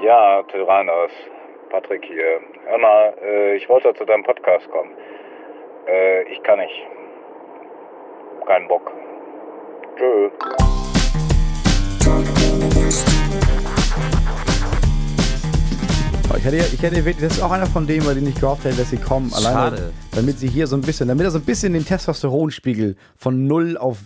Ja, Tyrannos, Patrick hier. Hör mal, äh, ich wollte zu deinem Podcast kommen. Äh, ich kann nicht. Kein Bock. Tschö. Oh, Ich hätte, ich hätte wirklich, das ist auch einer von denen, bei denen ich gehofft hätte, dass sie kommen. Alleine, Schade. damit sie hier so ein bisschen, damit er so ein bisschen den Testosteronspiegel von null auf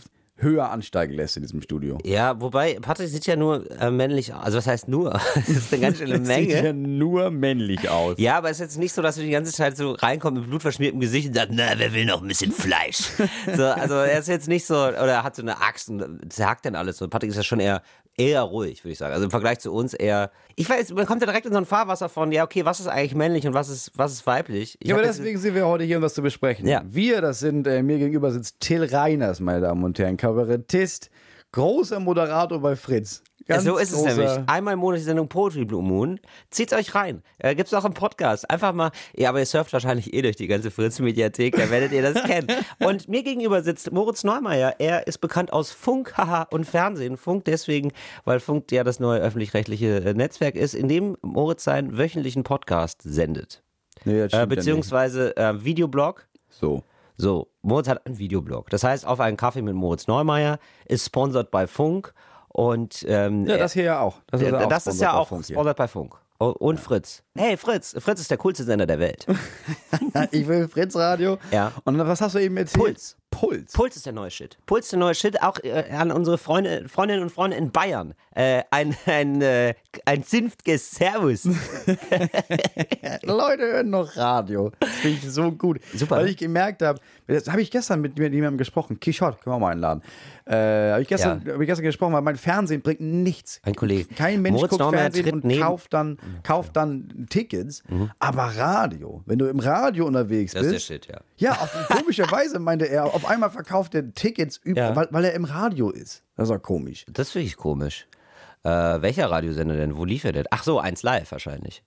höher ansteigen lässt in diesem Studio. Ja, wobei, Patrick sieht ja nur äh, männlich aus. Also was heißt nur? Das ist eine ganz schöne Das Sieht ja Menge. nur männlich aus. Ja, aber es ist jetzt nicht so, dass du die ganze Zeit so reinkommst mit blutverschmiertem Gesicht und sagst, na, wer will noch ein bisschen Fleisch? so, also er ist jetzt nicht so, oder er hat so eine Axt und zerhackt dann alles. Und Patrick ist ja schon eher, eher ruhig, würde ich sagen. Also im Vergleich zu uns eher, ich weiß, man kommt ja direkt in so ein Fahrwasser von, ja, okay, was ist eigentlich männlich und was ist, was ist weiblich? Ich Ja, aber deswegen sind wir heute hier, um das zu besprechen. Ja. Wir, das sind, äh, mir gegenüber sitzt Till Reiners, meine Damen und Herren, Kabarettist, großer Moderator bei Fritz. Ganz so ist es nämlich. Einmal im Monat die Sendung Poetry Blue Moon. Zieht's euch rein. Äh, gibt's auch im Podcast. Einfach mal, ja, aber ihr surft wahrscheinlich eh durch die ganze Fritz-Mediathek, da werdet ihr das kennen. Und mir gegenüber sitzt Moritz Neumeier. Er ist bekannt aus Funk, haha, und Fernsehen. Funk deswegen, weil Funk ja das neue öffentlich-rechtliche äh, Netzwerk ist, in dem Moritz seinen wöchentlichen Podcast sendet. Nee, das Äh, ja beziehungsweise äh, Videoblog. So. So, Moritz hat einen Videoblog. Das heißt, auf einen Kaffee mit Moritz Neumeier ist sponsored bei Funk. Und ähm, Ja, das hier ja auch. Das ist, ja, ja auch das ist ja auch sponsored bei Funk. Und Fritz. Hey Fritz, Fritz ist der coolste Sender der Welt. Ich will Fritz Radio. Ja. Und was hast du eben erzählt? Puls. Puls. Puls ist der neue Shit. Puls ist der neue Shit, auch äh, an unsere Freunde, Freundinnen und Freunde in Bayern. Äh, ein ein, äh, ein Sinftges Servus. Leute hören noch Radio. Das finde ich so gut. Super, Weil ne? ich gemerkt habe, das habe ich gestern mit, mit jemandem gesprochen. Quichotte, können wir mal einladen. Äh, habe ich, gestern, Ja. hab ich gestern gesprochen, weil mein Fernsehen bringt nichts. Ein Kollege. Kein Mensch Moritz guckt Neumeier Fernsehen und neben- Mhm. kauft dann, kauft dann Tickets. Aber Radio, wenn du im Radio unterwegs Das ist der bist. Shit, ja. Ja, auf komischerweise meinte er, auf einmal verkauft er Tickets, Ja. weil, weil er im Radio ist. Das ist auch komisch. Das finde ich komisch. Äh, welcher Radiosender denn? Wo lief er denn? Ach so, eins live wahrscheinlich.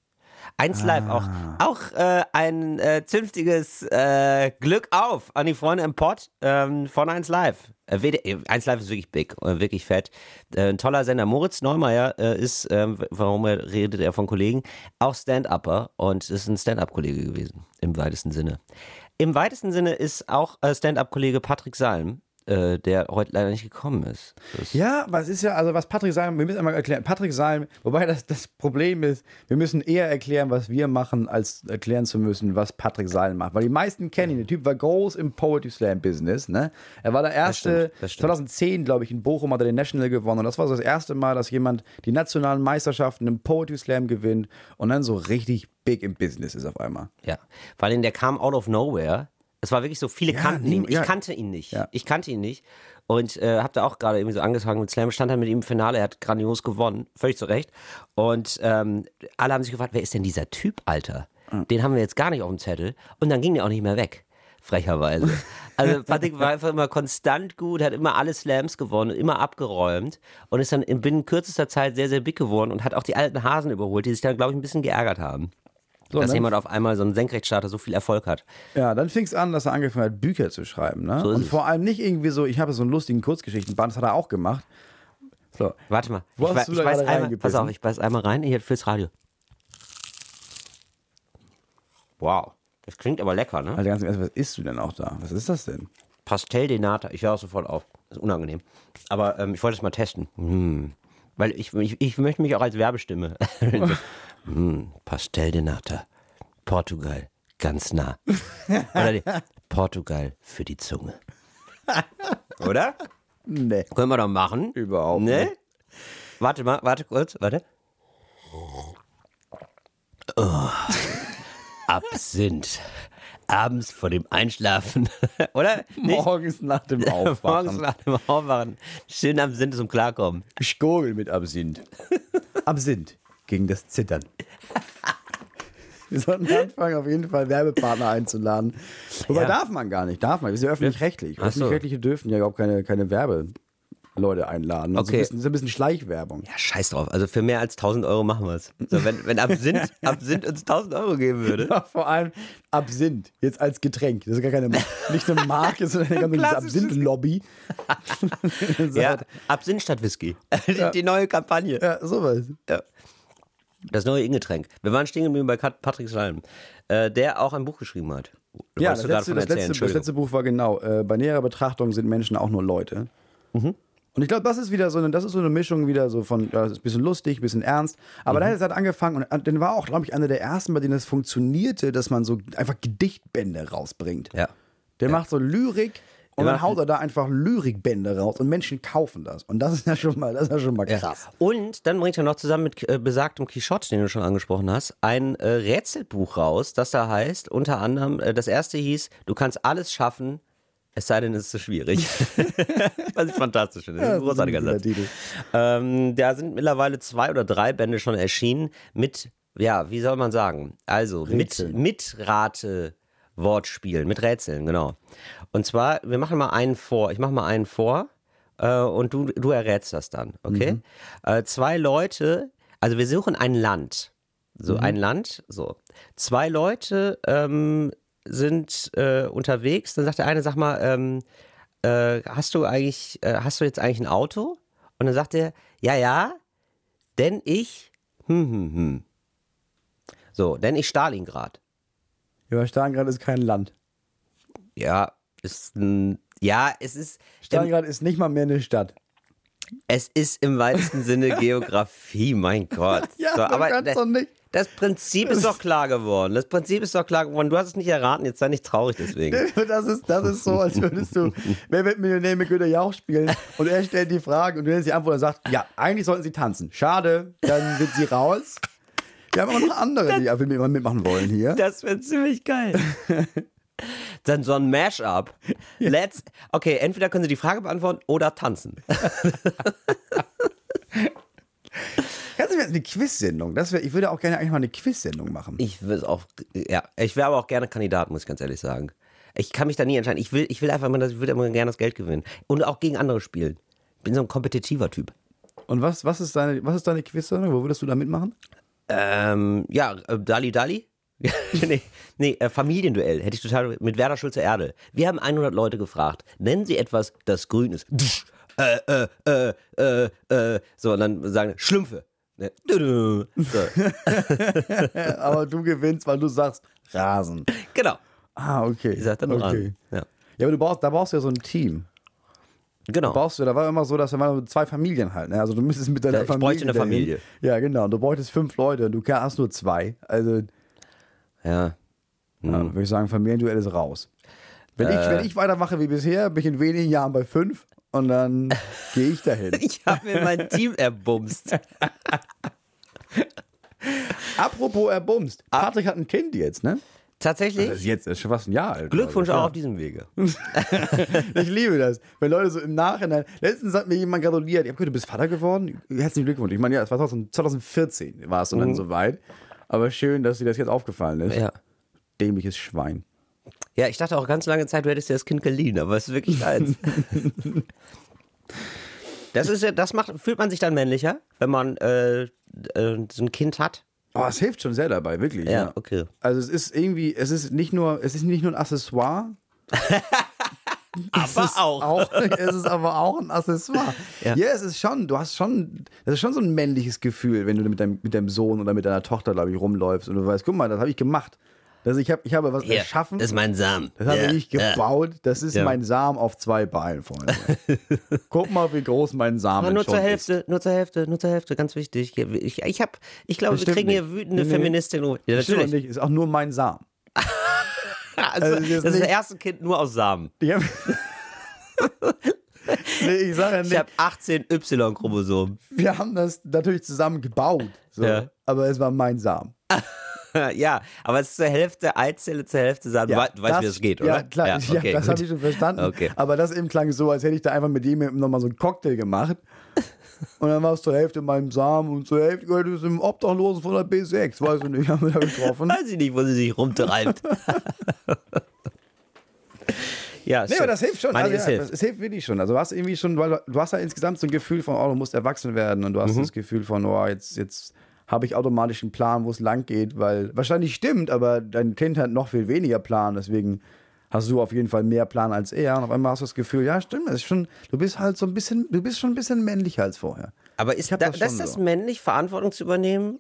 Eins live auch. Auch äh, ein äh, zünftiges äh, Glück auf an die Freunde im Pod ähm, von eins live. Äh, WD äh, eins live ist wirklich big, äh, wirklich fett. Äh, ein toller Sender. Moritz Neumeier äh, ist, ähm, warum er redet er von Kollegen, auch Stand-Upper und ist ein Stand-Up-Kollege gewesen, im weitesten Sinne. Im weitesten Sinne ist auch äh, Stand-Up-Kollege Patrick Salm, äh, der heute leider nicht gekommen ist. Das Ja, was ist ja, also was Patrick Salm, wir müssen einmal erklären, Patrick Salm, wobei das, das Problem ist, wir müssen eher erklären, was wir machen, als erklären zu müssen, was Patrick Salm macht. Weil die meisten kennen ihn. Der Typ war groß im Poetry Slam Business, ne? Er war der erste, stimmt, das stimmt. 2010, glaube ich, in Bochum hat er den National gewonnen. Und das war so das erste Mal, dass jemand die nationalen Meisterschaften im Poetry Slam gewinnt und dann so richtig big im Business ist auf einmal. Ja, vor allem der kam out of nowhere. Es war wirklich so, viele Ja, kannten nie- ihn. Ich ja. kannte ihn nicht. Ja. Ich kannte ihn nicht. Und äh, hab da auch gerade irgendwie so angefangen mit Slam, stand dann mit ihm im Finale, er hat grandios gewonnen, völlig zu Recht. Und ähm, alle haben sich gefragt, wer ist denn dieser Typ, Alter? Den haben wir jetzt gar nicht auf dem Zettel. Und dann ging der auch nicht mehr weg, frecherweise. Also Patrick war einfach immer konstant gut, hat immer alle Slams gewonnen, immer abgeräumt und ist dann in binnen kürzester Zeit sehr, sehr big geworden und hat auch die alten Hasen überholt, die sich dann, glaube ich, ein bisschen geärgert haben. So, dass dann- jemand auf einmal so ein Senkrechtstarter so viel Erfolg hat. Ja, dann fing es an, dass er angefangen hat, Bücher zu schreiben. Ne? So und es. vor allem nicht irgendwie so, ich habe so einen lustigen Kurzgeschichtenband, das hat er auch gemacht. So. Warte mal. Wo ich, hast ich beiß gerade einmal, pass auf, ich beiß einmal rein, hier fürs Radio. Wow. Das klingt aber lecker, ne? Alter, ganz im Ernst, was isst du denn auch da? Was ist das denn? Pastel de Nata. Ich höre auch sofort auf. Das ist unangenehm. Aber ähm, ich wollte es mal testen. Hm. Weil ich, ich, ich möchte mich auch als Werbestimme. hm. Pastel de Nata. Portugal. Ganz nah. Oder Portugal für die Zunge. Oder? Nee. Können wir doch machen. Überhaupt ne? nicht. Warte mal, warte kurz, warte. Oh. Absinth. Abends vor dem Einschlafen. Oder? Nicht? Morgens nach dem Morgens Aufwachen. nach dem Aufwachen. Schön Absinth zum Klarkommen. Ich gurgel mit Absinth. Absinth gegen das Zittern. Wir sollten anfangen, auf jeden Fall Werbepartner einzuladen. Wobei Ja. darf man gar nicht, darf man. Wir sind ja öffentlich-rechtlich. So. Öffentlich-rechtliche dürfen ja überhaupt keine, keine Werbeleute einladen. Also Okay. das ist ein bisschen Schleichwerbung. Ja, scheiß drauf. Also für mehr als 1000 Euro machen wir es. So, wenn, wenn Absinth, Absinth uns 1000 Euro geben würde. Ja, vor allem Absinth, jetzt als Getränk. Das ist gar keine, nicht eine Marke, sondern eine ganze Absinth-Lobby. Ja, Absinth statt Whisky. Die, die neue Kampagne. ja, sowas. Ja. Das neue Ingetränk. Wir waren stehen geblieben bei Patrick Salm, äh, der auch ein Buch geschrieben hat. Du Ja, das letzte, das, letzte, das letzte Buch war genau, äh, bei näherer Betrachtung sind Menschen auch nur Leute. Und ich glaube, das ist wieder so eine, das ist so eine Mischung wieder so von, ja, das ist ein bisschen lustig, ein bisschen ernst. Aber da hat es halt angefangen und dann war auch, glaube ich, einer der ersten, bei denen es funktionierte, dass man so einfach Gedichtbände rausbringt. Ja. Der macht so Lyrik und Der dann haut er da einfach Lyrikbände raus und Menschen kaufen das. Und das ist ja schon mal, das ist ja schon mal krass. Und dann bringt er noch zusammen mit äh, besagtem Quichotte, den du schon angesprochen hast, ein äh, Rätselbuch raus, das da heißt, unter anderem, äh, das erste hieß, du kannst alles schaffen, es sei denn, es ist zu schwierig. Was ich fantastisch finde. Das ist ein großartiger guter Satz. Ähm, da sind mittlerweile zwei oder drei Bände schon erschienen mit, ja, wie soll man sagen? Also mit, Rätseln. mit Rate Wortspielen, mit Rätseln, genau. Und zwar, wir machen mal einen vor. Ich mache mal einen vor äh, und du, du errätst das dann, okay? Äh, zwei Leute, also wir suchen ein Land. So ein Land, so. Zwei Leute ähm, sind äh, unterwegs, dann sagt der eine, sag mal, ähm, äh, hast du eigentlich, äh, hast du jetzt eigentlich ein Auto? Und dann sagt er, ja, ja, denn ich, hm, hm, hm. So, denn ich Stalingrad. Ja, Stalingrad ist kein Land. Ja, ist ein, ja, es ist, Stalingrad ist nicht mal mehr eine Stadt. es ist im weitesten Sinne Geografie, mein Gott. Ja, so, aber kannst da- doch nicht. das Prinzip ist doch klar geworden. Das Prinzip ist doch klar geworden. Du hast es nicht erraten, jetzt sei nicht traurig deswegen. Das ist, das ist so, als würdest du Wer wird Millionär mit Günter Jauch spielen und er stellt die Fragen und du nennst die Antwort und sagt, ja, eigentlich sollten sie tanzen. Schade, dann sind sie raus. Wir haben aber noch andere, die einfach mit- mitmachen wollen hier. Das wäre ziemlich geil. Dann so ein Mash-up. Let's. Okay, entweder können Sie die Frage beantworten oder tanzen. Kannst du mir eine Quiz-Sendung? Das wär, ich würde auch gerne eigentlich mal eine Quiz-Sendung machen. Ich will auch. Ja, ich wäre aber auch gerne Kandidat, muss ich ganz ehrlich sagen. Ich kann mich da nie entscheiden. Ich will, ich will einfach mal, das- ich würde immer gerne das Geld gewinnen. Und auch gegen andere spielen. Ich bin so ein kompetitiver Typ. Und was, was ist deine, was ist deine Quiz-Sendung? Wo würdest du da mitmachen? Ähm, ja, äh, Dali Dali? nee, nee äh, Familienduell hätte ich total mit Werder Schulze Erdel. Wir haben 100 Leute gefragt. Nennen Sie etwas, das grün ist. Äh, äh, äh, äh, äh. So, und dann sagen Schlümpfe. Ne? So, Aber du gewinnst, weil du sagst Rasen. genau. Ah, okay. Ich sag dann okay. dran. Ja. Ja, aber du brauchst, da brauchst du ja so ein Team. Genau. brauchst du, da war immer so, dass da waren zwei Familien halt. Ne? Also du müsstest mit deiner Ja, ich Familie. bräuchte eine. Familie. Ja, genau. Und du bräuchtest fünf Leute und du hast nur zwei. Also Ja. ja, würde ich sagen, Familienduell ist raus. Wenn, ich, Äh. wenn ich weitermache wie bisher, bin ich in wenigen Jahren bei fünf und dann gehe ich dahin. Ich habe mir mein Team erbumst. Apropos erbumst. Patrick hat ein Kind jetzt, ne? Tatsächlich. Das ist jetzt, ist schon fast ein Jahr alt. Glückwunsch glaub auch ich. auf diesem Wege. Ich liebe das. Wenn Leute so im Nachhinein. Letztens hat mir jemand gratuliert. Ich habe gehört, du bist Vater geworden. Herzlichen Glückwunsch. Ich meine, ja, es war 2000 2014 war es und dann soweit. Aber schön, dass dir das jetzt aufgefallen ist. Ja. Dämliches Schwein. Ja, ich dachte auch ganz lange Zeit, du hättest dir das Kind geliehen, aber es ist wirklich deins. Das ist ja, das macht, fühlt man sich dann männlicher, wenn man äh, äh, so ein Kind hat. Oh, es hilft schon sehr dabei, wirklich. Ja, okay. Also es ist irgendwie, es ist nicht nur, es ist nicht nur ein Accessoire. Aber es ist auch. Es ist aber auch ein Accessoire. Ja. Ja. es ist schon, du hast schon, das ist schon so ein männliches Gefühl, wenn du mit deinem, mit deinem Sohn oder mit deiner Tochter, glaube ich, rumläufst und du weißt, guck mal, das habe ich gemacht. Also ich, hab, ich habe was Hier, erschaffen. das ist mein Samen. Das habe Ja, ich ja. gebaut. Das ist Ja. mein Samen auf zwei Beinen, Freunde. Guck mal, wie groß mein Samen Aber nur zur Hälfte, nur zur Hälfte, nur zur Hälfte, ganz wichtig. Ich, ich, hab, ich glaube, wir kriegen hier nicht. wütende Nee. Feministinnen. Ja, ist. Natürlich. nicht, ist auch nur mein Samen. Also, Also, das das ist das erste Kind nur aus Samen. Ich, hab nee, ich sage ja Ich habe 18 Y-Chromosomen. wir haben das natürlich zusammen gebaut. So. Ja. Aber es war mein Samen. ja, aber es ist zur Hälfte Eizelle, zur Hälfte Samen. wei- du weißt, wie das geht, oder? Ja, klar, ja, okay, das gut. habe ich schon verstanden. Okay. Aber das eben klang so, als hätte ich da einfach mit ihm nochmal so einen Cocktail gemacht. Und dann war es zur Hälfte in meinem Samen und zur Hälfte gehört es im Obdachlosen von der B6. Weißt du nicht, haben wir da getroffen. Weiß ich nicht, wo sie sich rumtreibt. ja, Nee, aber das hilft schon. Meine, Also, es ja, hilft. das, es hilft wirklich schon. Also du hast irgendwie schon, weil du, du hast ja insgesamt so ein Gefühl von, oh, du musst erwachsen werden und du Mhm. hast das Gefühl von, oh, jetzt, jetzt habe ich automatisch einen Plan, wo es lang geht, weil wahrscheinlich stimmt, aber dein Kind hat noch viel weniger Plan, deswegen hast du auf jeden Fall mehr Plan als er und auf einmal hast du das Gefühl, ja, stimmt, das ist schon, du bist halt so ein bisschen, du bist schon ein bisschen männlicher als vorher. Aber ist da, das das, das so. männlich, Verantwortung zu übernehmen?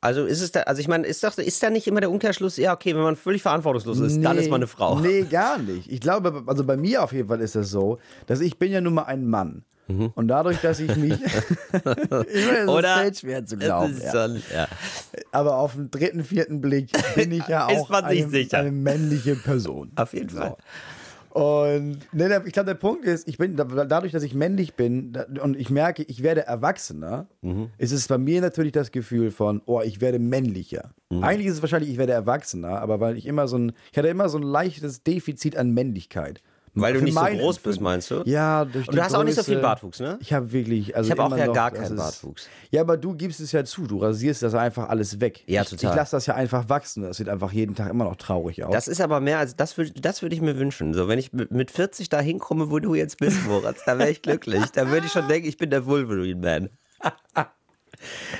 Also ist es da, also ich meine, ist doch, ist da nicht immer der Umkehrschluss, ja, okay, wenn man völlig verantwortungslos ist, dann ist man eine Frau. Nee, gar nicht. Ich glaube, also bei mir auf jeden Fall ist das so, dass ich bin ja nun mal ein Mann. Und dadurch, dass ich mich. es Mhm. Oder? ist echt schwer zu glauben. Ist Ja. schon, ja. Aber auf den dritten, vierten Blick bin ich ja Ist auch eine, eine männliche Person. Auf jeden Fall. Und ne, ich glaube, der Punkt ist, ich bin da- dadurch, dass ich männlich bin und ich merke, ich werde erwachsener, Mhm. ist es bei mir natürlich das Gefühl von, oh, ich werde männlicher. Mhm. Eigentlich ist es wahrscheinlich, ich werde erwachsener, aber weil ich immer so ein, ich hatte immer so ein leichtes Defizit an Männlichkeit. Weil du nicht so groß bist, Empfinden. meinst du? Ja, durch Und du hast auch nicht so viel Größe. Bartwuchs, ne? Ich habe wirklich, also Ich habe auch ja noch, gar keinen ist- Bartwuchs. Ja, aber du gibst es ja zu, du rasierst das einfach alles weg. Ja, ich, total. Ich lasse das ja einfach wachsen. Das sieht einfach jeden Tag immer noch traurig aus. Das ist aber mehr als, das würde das würd ich mir wünschen. So, wenn ich mit mit 40 da hinkomme, wo du jetzt bist, Moritz, da wäre ich glücklich. Da würde ich schon denken, ich bin der Wolverine-Man.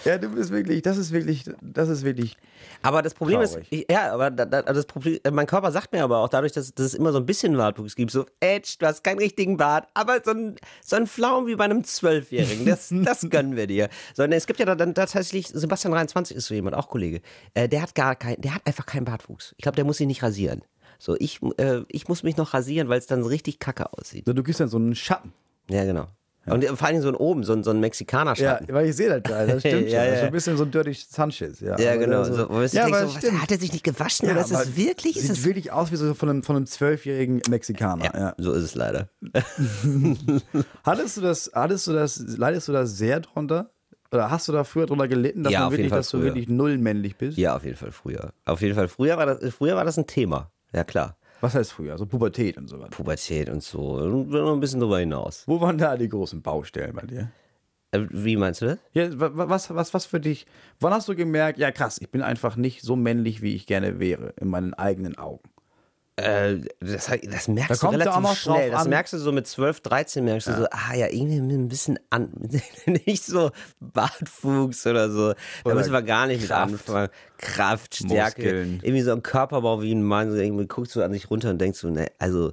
ja, du bist wirklich, das ist wirklich, das ist wirklich Aber das Problem Traurig. ist, ich, ja, aber da, da, das Problem, mein Körper sagt mir aber auch dadurch, dass, dass es immer so ein bisschen Bartwuchs gibt, so, Edge, du hast keinen richtigen Bart, aber so ein, so ein Flaum wie bei einem Zwölfjährigen, das, das gönnen wir dir. Sondern es gibt ja dann tatsächlich, Sebastian 23 ist so jemand, auch Kollege, äh, der hat gar kein, der hat einfach keinen Bartwuchs. Ich glaube, der muss sich nicht rasieren. So, ich, äh, ich muss mich noch rasieren, weil es dann so richtig kacke aussieht. So, du gibst dann so einen Schatten. Ja, genau. Und vor allem so ein oben, so ein, so ein Ja, Mexikaner-Schatten. weil ich sehe das gerade, das stimmt Ja, schon. Das ist ja. so ein bisschen so ein Dirty Sanchez. Ja, Ja, Aber genau. so- So, wo ja, denkst, aber so, das was, hat er sich nicht gewaschen? Ja, oder ist wirklich? Ist Sieht es wirklich aus wie so von einem, von einem zwölfjährigen Mexikaner. Ja. ja, so ist es leider. Hattest du das, hattest du das, leidest du da sehr drunter? Oder hast du da früher drunter gelitten, dass, Ja, wirklich, dass du wirklich null männlich bist? Ja, auf jeden Fall früher. Auf jeden Fall früher war das, früher war das ein Thema. Ja, klar. Was heißt früher? So Pubertät und sowas. Pubertät und so. Und noch ein bisschen drüber hinaus. Wo waren da die großen Baustellen bei dir? Äh, Wie meinst du das? Ja, wa- wa- was, was, was für dich? Wann hast du gemerkt, ja krass, ich bin einfach nicht so männlich, wie ich gerne wäre, in meinen eigenen Augen? Äh, das, das merkst Da du ja relativ schnell. Das an. merkst du so mit 12, 13, merkst du so, ah ja, irgendwie ein bisschen an. nicht so Bartwuchs oder so. Da müssen wir gar nicht mit Kraft. anfangen. Kraft, Stärke. Muskeln. Irgendwie so ein Körperbau wie ein Mann. So irgendwie guckst du an sich runter und denkst so, ne, also,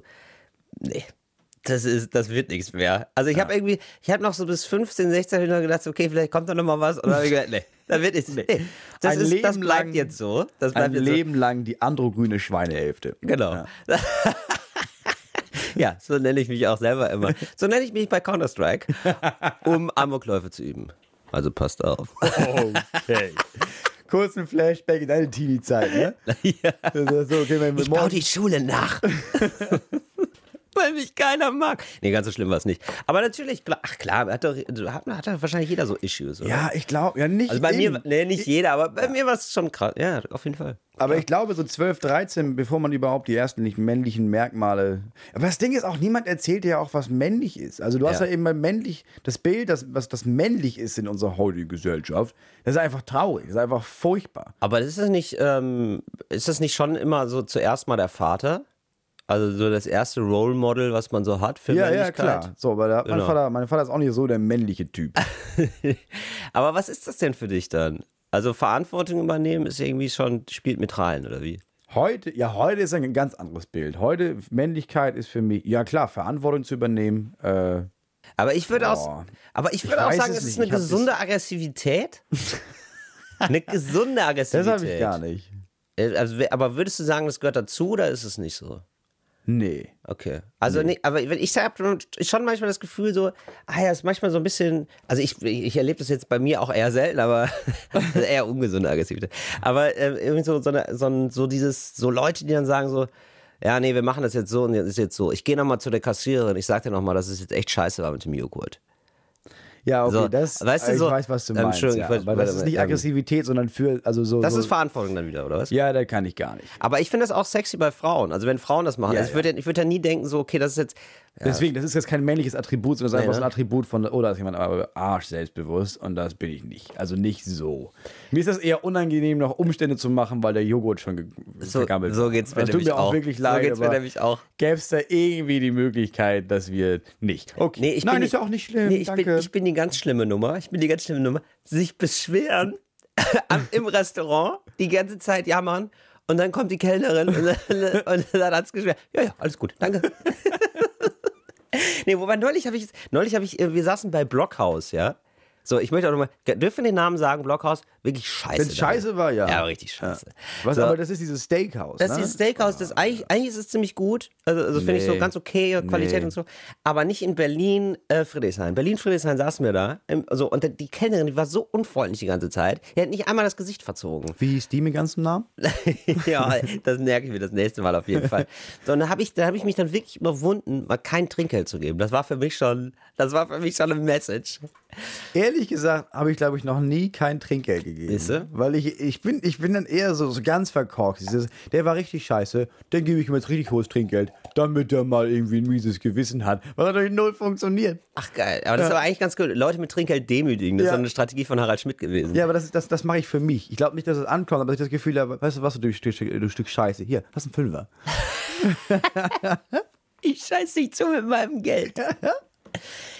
nee. Das ist, das wird nichts mehr. Also ich habe irgendwie, ich habe noch so bis 15, 16 Jahre gedacht, so, okay, vielleicht kommt da noch mal was. Und dann habe ich gedacht, nee, da wird nichts. Nee. Das, Ein ist, das Leben bleibt lang- jetzt so. Das bleibt Ein jetzt Leben lang die androgyne Schweinehälfte. so. Genau. Ja, so nenne ich mich auch selber immer. So nenne ich mich bei Counter-Strike, um Amokläufe zu üben. Also passt auf. Okay. Kurzen Flashback in deine Teenie-Zeit, ne? ja. Das so, okay, Ich baue die Schule nach. Weil mich keiner mag. Nee, ganz so schlimm war es nicht. Aber natürlich, klar, ach klar, hat doch, hat, hat doch wahrscheinlich jeder so Issues, oder? Ja, ich glaube, ja nicht. Also bei eben. mir, nee, nicht jeder, aber bei mir war es schon krass. Ja, auf jeden Fall. Aber ich glaube, so 12, 13, bevor man überhaupt die ersten nicht männlichen Merkmale. Aber das Ding ist auch, niemand erzählt dir ja auch, was männlich ist. Also du hast ja, Ja. eben mal männlich, das Bild, das, was das männlich ist in unserer heutigen Gesellschaft, das ist einfach traurig, das ist einfach furchtbar. Aber ist das nicht, ähm, ist das nicht schon immer so zuerst mal der Vater? Also so das erste Role Model, was man so hat für Ja, ja, Männlichkeit? klar. So, da, mein, Genau. Vater, mein Vater ist auch nicht so der männliche Typ. Aber was ist das denn für dich dann? Also Verantwortung übernehmen ist irgendwie schon, spielt mit rein, oder wie? Heute, ja, heute ist ein ganz anderes Bild. Heute, Männlichkeit ist für mich, ja klar, Verantwortung zu übernehmen. Äh, Aber ich würde auch, aber ich Ich würde auch weiß sagen, es ist nicht. eine Ich gesunde Aggressivität. eine gesunde Aggressivität. das habe ich gar nicht. Äh, Also, aber würdest du sagen, das gehört dazu oder ist es nicht so? Nee. Okay. Also, nee, aber wenn ich habe schon manchmal das Gefühl so, ah ja, ist manchmal so ein bisschen, also ich, ich erlebe das jetzt bei mir auch eher selten, aber also eher ungesunde Aggressivität. Aber äh, irgendwie so, so, eine, so, ein, so dieses, so Leute, die dann sagen so, ja, nee, wir machen das jetzt so und jetzt ist jetzt so. Ich gehe nochmal zu der Kassiererin, ich sag dir nochmal, dass es jetzt echt scheiße war mit dem Joghurt. Ja, okay, So, das, weißt du, ich so- weiß, was du Ähm, meinst. Ja, aber das ist nicht ähm, Aggressivität, sondern für, also so. Das so, ist Verantwortung dann wieder, oder was? Ja, das kann ich gar nicht. Aber ich finde das auch sexy bei Frauen. Also wenn Frauen das machen. Ja, also ich würde ja. ich würd ja nie denken, so, okay, das ist jetzt. Deswegen, das ist jetzt kein männliches Attribut, sondern das ist einfach so ein ne? Attribut von, oh, da ist jemand aber arsch selbstbewusst und das bin ich nicht. Also nicht so. Mir ist das eher unangenehm, noch Umstände zu machen, weil der Joghurt schon ge- So, vergammelt so geht's mir Das tut nämlich mir auch wirklich So leid, geht's mir nämlich auch. Gäbe es da irgendwie die Möglichkeit, dass wir nicht. Okay. Nee, ich Nein, bin ist ja auch nicht schlimm. Nee, ich, danke. bin, ich bin die ganz schlimme Nummer. Ich bin die ganz schlimme Nummer. Sich beschweren im Restaurant, die ganze Zeit jammern und dann kommt die Kellnerin und, dann- und dann hat's geschwert. Ja, ja, alles gut, danke. nee, wobei neulich habe ich, neulich habe ich, äh, wir saßen bei Blockhaus, ja. So, ich möchte auch nochmal, dürfen wir den Namen sagen, Blockhaus? Wirklich scheiße. Wenn es scheiße war, ja. Ja, richtig scheiße. Was, So. Aber das ist dieses Steakhouse. Das ist ne? dieses Steakhouse, das eigentlich, eigentlich ist es ziemlich gut. Also, also finde ich so Nee. ganz okay, Qualität Nee. und so. Aber nicht in Berlin, äh, Friedrichshain. Berlin, Friedrichshain saßen wir da. Im, so, und die Kellnerin, die war so unfreundlich die ganze Zeit. Die hat nicht einmal das Gesicht verzogen. Wie hieß die mit ganzem Namen? ja, das merke ich mir das nächste Mal auf jeden Fall. So, und da habe ich, da hab ich mich dann wirklich überwunden, mal kein Trinkgeld zu geben. Das war für mich schon, das war für mich schon eine Message. Ehrlich gesagt habe ich, glaube ich, noch nie kein Trinkgeld gegeben. Siehste? Weil ich, ich, bin, ich bin dann eher so, so ganz verkorkst. Dieses, Der war richtig scheiße, dann gebe ich ihm jetzt richtig hohes Trinkgeld, damit er mal irgendwie ein mieses Gewissen hat. Was natürlich null funktioniert. Ach geil, aber das ist aber eigentlich ganz cool. Leute mit Trinkgeld demütigen, das Ja. ist eine Strategie von Harald Schmidt gewesen. Ja, aber das, das, das mache ich für mich. Ich glaube nicht, dass es ankommt, aber ich das Gefühl habe, weißt du was, du Stück, du Stück Scheiße. Hier, das ist ein Fünfer. Ich scheiß dich zu mit meinem Geld.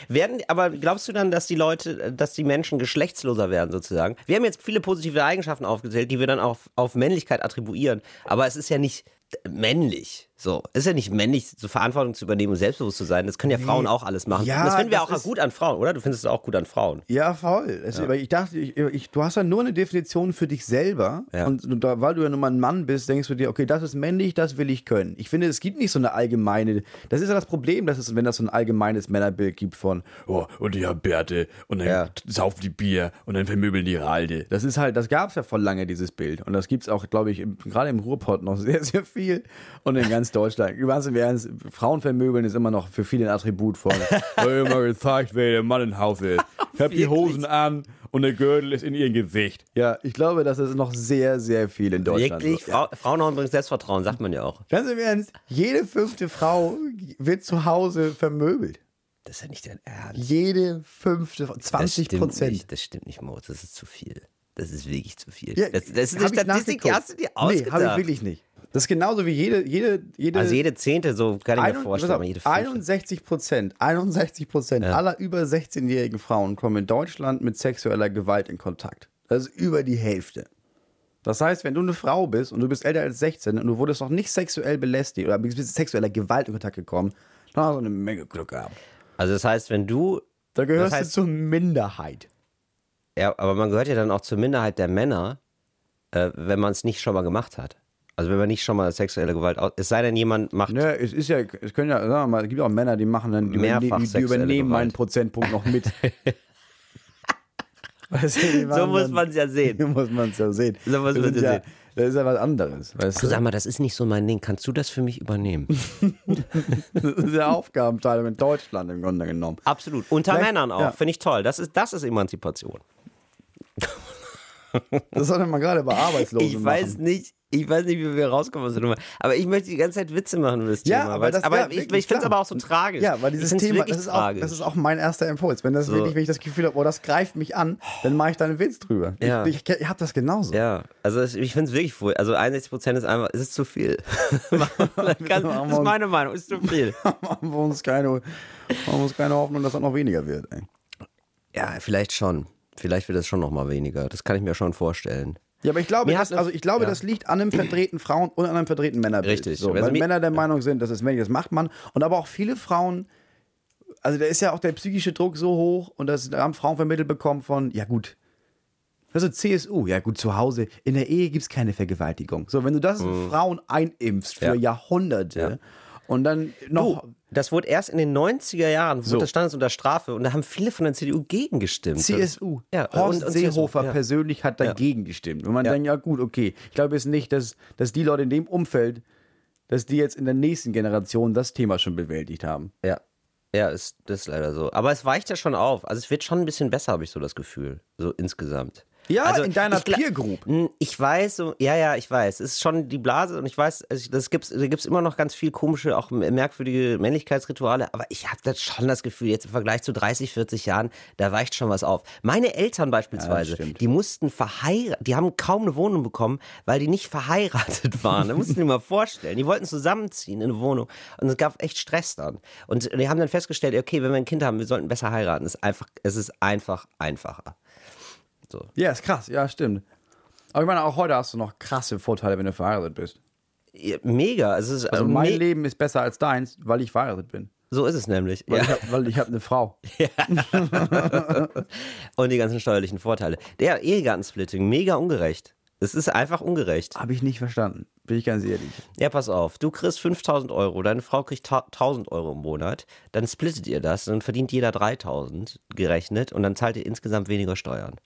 Werden, aber glaubst du dann, dass die Leute, dass die Menschen geschlechtsloser werden sozusagen? Wir haben jetzt viele positive Eigenschaften aufgezählt, die wir dann auf, auf Männlichkeit attribuieren. Aber es ist ja nicht männlich. So, es ist ja nicht männlich, so Verantwortung zu übernehmen und selbstbewusst zu sein. Das können ja Frauen auch alles machen. Ja, Und das finden wir das auch gut an Frauen, oder? Du findest es auch gut an Frauen. Ja, voll. Es, Aber ich dachte, ich, ich, du hast ja nur eine Definition für dich selber. Ja. Und da, weil du ja nun mal ein Mann bist, denkst du dir, okay, das ist männlich, das will ich können. Ich finde, es gibt nicht so eine allgemeine. Das ist ja das Problem, dass es, wenn das so ein allgemeines Männerbild gibt von, oh, und die haben Bärte und dann Ja. saufen die Bier und dann vermöbeln die ihre Alte. Das ist halt, das gab es ja voll lange, dieses Bild. Und das gibt es auch, glaube ich, im, gerade im Ruhrpott noch sehr, sehr viel. Und in ganz Deutschland. Ganz im Ernst, Frauen vermöbeln ist immer noch für viele ein Attribut von, oh, immer gezeigt, wer der Mann im Haus ist. Ich hab die Hosen an und der Gürtel ist in ihrem Gesicht. Ja, ich glaube, das ist noch sehr, sehr viel in Deutschland. Wirklich, so. Ja. Frau, Frauen haben übrigens Selbstvertrauen, sagt man ja auch. Ganz im Ernst, jede fünfte Frau wird zu Hause vermöbelt. Das ist ja nicht dein Ernst. Jede fünfte, Das 20 stimmt Prozent. Nicht, das stimmt nicht, Moritz. Das ist zu viel. Das ist wirklich zu viel. Ja, das, das ist eine Statistik, die hast du dir ausgedacht. Nee, habe ich wirklich nicht. Das ist genauso wie jede, jede, jede, Also jede Zehnte, so kann ich mir vorstellen. auf, jede Fünfte. 61 Prozent, 61 Prozent aller über 16-jährigen Frauen kommen in Deutschland mit sexueller Gewalt in Kontakt. Das ist über die Hälfte. Das heißt, wenn du eine Frau bist und du bist älter als 16 und du wurdest noch nicht sexuell belästigt oder bist mit sexueller Gewalt in Kontakt gekommen, dann hast du eine Menge Glück gehabt. Also das heißt, wenn du, Da gehörst Das heißt- du zur Minderheit. ja, aber man gehört ja dann auch zur Minderheit der Männer, äh, wenn man es nicht schon mal gemacht hat. Also wenn man nicht schon mal sexuelle Gewalt, aus, es sei denn jemand macht, Ne, es ist ja, es können ja, sagen wir mal, es gibt auch Männer, die machen dann, die, Mehrfach überne die, die übernehmen meinen Prozentpunkt noch mit. Weißt du, so muss man es ja sehen. So muss man es ja sehen. So muss Das man's sind ja sehen. Das ist ja was anderes. Weißt du? Sag mal, das ist nicht so mein Ding. Kannst du das für mich übernehmen? Das ist ja Aufgabenteilung in Deutschland im Grunde genommen. Absolut. Unter Vielleicht- Männern auch. ja. Finde ich toll. Das ist, das ist Emanzipation. Das sollte man gerade bei Arbeitslosen Ich weiß machen. nicht, ich weiß nicht, wie wir rauskommen aus der Nummer. Aber ich möchte die ganze Zeit Witze machen das Ja, Thema. aber das- aber ja, ich, ich finde es aber auch so tragisch. Ja, weil dieses Thema, das ist, auch, das ist auch mein erster Impuls. Wenn das wirklich, wenn ich das Gefühl habe, oh, das greift mich an, dann mache ich da einen Witz drüber. Ja. Ich, ich, ich habe das genauso. Ja, also es- ich finde es wirklich voll. Also 61 Prozent ist einfach, es ist zu viel. Ganz, das ist meine Meinung, ist zu viel. machen wir uns keine, keine Hoffnung, dass das noch weniger wird. Ey. Ja, vielleicht schon. Vielleicht wird es schon noch mal weniger. Das kann ich mir schon vorstellen. Ja, aber ich glaube, das, also ich glaube, ja. das liegt an einem verdrehten Frauen und an einem verdrehten Männerbild. Richtig. So, Also weil Männer der Meinung sind, das ist männlich, das macht man. Und aber auch viele Frauen, also da ist ja auch der psychische Druck so hoch und das da haben Frauen vermittelt bekommen von, ja gut, also CSU, ja gut, zu Hause, in der Ehe gibt es keine Vergewaltigung. So, wenn du das Frauen einimpfst für Mhm. Ja. Jahrhunderte Ja. und dann noch... Du, das wurde erst in den 90er Jahren, wurde So. das stand es unter Strafe und da haben viele von der CDU gegengestimmt. CSU. Ja, Horst und- und Seehofer CSU, ja. persönlich hat dagegen gestimmt. Und man Ja. denkt, ja gut, okay. Ich glaube jetzt nicht, dass, dass die Leute in dem Umfeld, dass die jetzt in der nächsten Generation das Thema schon bewältigt haben. Ja. Ja, ist, das ist leider so. Aber es weicht ja schon auf. Also es wird schon ein bisschen besser, habe ich so das Gefühl. So insgesamt. Ja, also in deiner ich Peer Group. Hm, Ich weiß, ja, ja, ich weiß. Es ist schon die Blase und ich weiß, es- das gibt's, da gibt es immer noch ganz viel komische, auch merkwürdige Männlichkeitsrituale, aber ich habe das schon das Gefühl, jetzt im Vergleich zu 30, 40 Jahren, da weicht schon was auf. Meine Eltern beispielsweise, stimmt. die mussten verheiratet, die haben kaum eine Wohnung bekommen, weil die nicht verheiratet waren. Da mussten die mal vorstellen. Die wollten zusammenziehen in eine Wohnung und es gab echt Stress dann. Und die haben dann festgestellt, okay, wenn wir ein Kind haben, wir sollten besser heiraten. Es ist einfach, es ist einfach einfacher. Ja, ist krass. Ja, stimmt. Aber ich meine, auch heute hast du noch krasse Vorteile, wenn du verheiratet bist. Ja, Mega. Also äh, mein me- Leben ist besser als deins, weil ich verheiratet bin. So ist es nämlich. Weil Ja. ich hab- habe eine Frau. Und die ganzen steuerlichen Vorteile. Der Ehegattensplitting, mega ungerecht. Es ist einfach ungerecht. Habe ich nicht verstanden. Bin ich ganz ehrlich. Ja, pass auf. Du kriegst 5000 Euro, deine Frau kriegt ta- 1000 Euro im Monat. Dann splittet ihr das, dann verdient jeder 3000 gerechnet und dann zahlt ihr insgesamt weniger Steuern.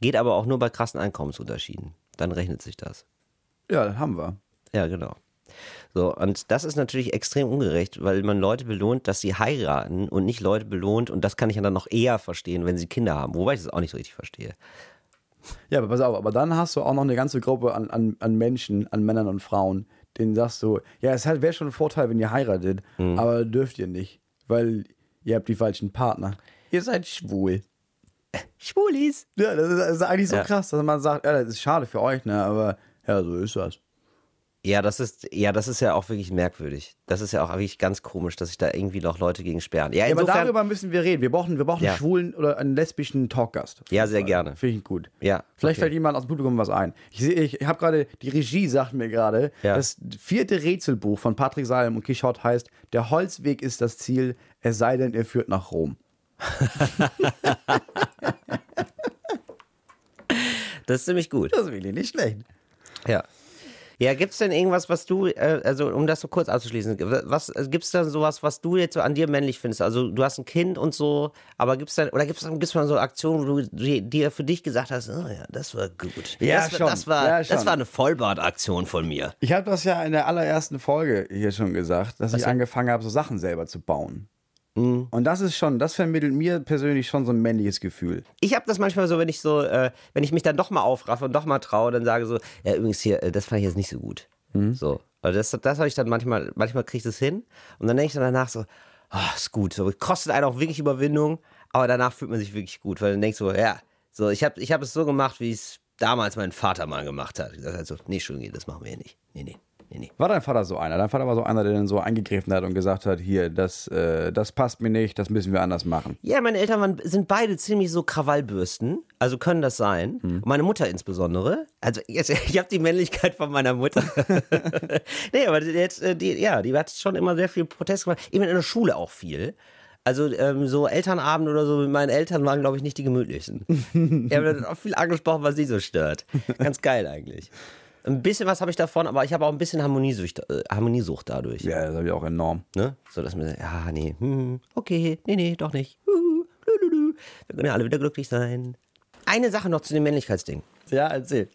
Geht aber auch nur bei krassen Einkommensunterschieden. Dann rechnet sich das. Ja, das haben wir. Ja, genau. So, und das ist natürlich extrem ungerecht, weil man Leute belohnt, dass sie heiraten und nicht Leute belohnt, und das kann ich ja dann noch eher verstehen, wenn sie Kinder haben, wobei ich das auch nicht so richtig verstehe. Ja, aber pass auf, aber dann hast du auch noch eine ganze Gruppe an, an, an Menschen, an Männern und Frauen, denen sagst du, ja, es wäre schon ein Vorteil, wenn ihr heiratet, aber dürft ihr nicht, weil ihr habt die falschen Partner. Ihr seid schwul. Schwulis! Ja, das ist, das ist eigentlich so Ja. krass, dass man sagt, ja, das ist schade für euch, ne, aber ja, so ist das. Ja, das ist, ja, das ist ja auch wirklich merkwürdig. Das ist ja auch wirklich ganz komisch, dass sich da irgendwie noch Leute gegen sperren. Ja, Ja, aber darüber müssen wir reden. Wir brauchen, wir brauchen Ja. einen schwulen oder einen lesbischen Talkgast. Ja, sehr gerne. Finde ich gut. Ja, Vielleicht okay. fällt jemand aus dem Publikum was ein. Ich, ich habe gerade, die Regie sagt mir gerade, Ja. das vierte Rätselbuch von Patrick Salm und Quichotte heißt Der Holzweg ist das Ziel, es sei denn, er führt nach Rom. das ist ziemlich gut. Das ist wirklich nicht schlecht. Ja. Ja, gibt's denn irgendwas, was du, äh, also um das so kurz abzuschließen, was äh, gibt's denn sowas, was du jetzt so an dir männlich findest? Also du hast ein Kind und so, aber gibt's dann oder gibt's dann gibt's mal so Aktionen, wo du die- dir für dich gesagt hast, oh ja, das war gut. Ja, das, war- schon. das war Ja, das schon. war eine Vollbartaktion von mir. Ich habe das ja in der allerersten Folge hier schon gesagt, dass ich denn? angefangen habe, so Sachen selber zu bauen. Mhm. Und das ist schon, das vermittelt mir persönlich schon so ein männliches Gefühl. Ich habe das manchmal so, wenn ich so, äh, wenn ich mich dann doch mal aufraffe und doch mal traue, dann sage so, ja übrigens hier, äh, das fand ich jetzt nicht so gut. So, also das, das habe ich dann manchmal, manchmal kriege ich das hin und dann denke ich dann danach so, ah, ist gut, so kostet einen auch wirklich Überwindung, aber danach fühlt man sich wirklich gut, weil dann denkst du, ja, so ich habe ich hab es so gemacht, wie es damals mein Vater mal gemacht hat. Ich sag so, nee, Entschuldigung, das machen wir hier nicht. Nee, nee, nee, nee. War dein Vater so einer? Dein Vater war so einer, der dann so eingegriffen hat und gesagt hat, hier, das, äh, das passt mir nicht, das müssen wir anders machen. Ja, meine Eltern waren, sind beide ziemlich so Krawallbürsten, also können das sein. Und meine Mutter insbesondere. Also jetzt, ich habe die Männlichkeit von meiner Mutter. nee, aber die, jetzt, äh, die, ja, die hat schon immer sehr viel Protest gemacht. Eben in der Schule auch viel. Also ähm, so Elternabend oder so mit meinen Eltern waren, glaube ich, nicht die gemütlichsten. Die haben dann auch viel angesprochen, was sie so stört. Ganz geil eigentlich. Ein bisschen was habe ich davon, aber ich habe auch ein bisschen Harmoniesucht, äh, Harmoniesucht dadurch. Ja, das habe ich auch enorm. Ne? So dass man sagt, ja, nee, hm, okay, nee, nee, doch nicht. Lululu. Wir können ja alle wieder glücklich sein. Eine Sache noch zu dem Männlichkeitsding. Ja, erzähl.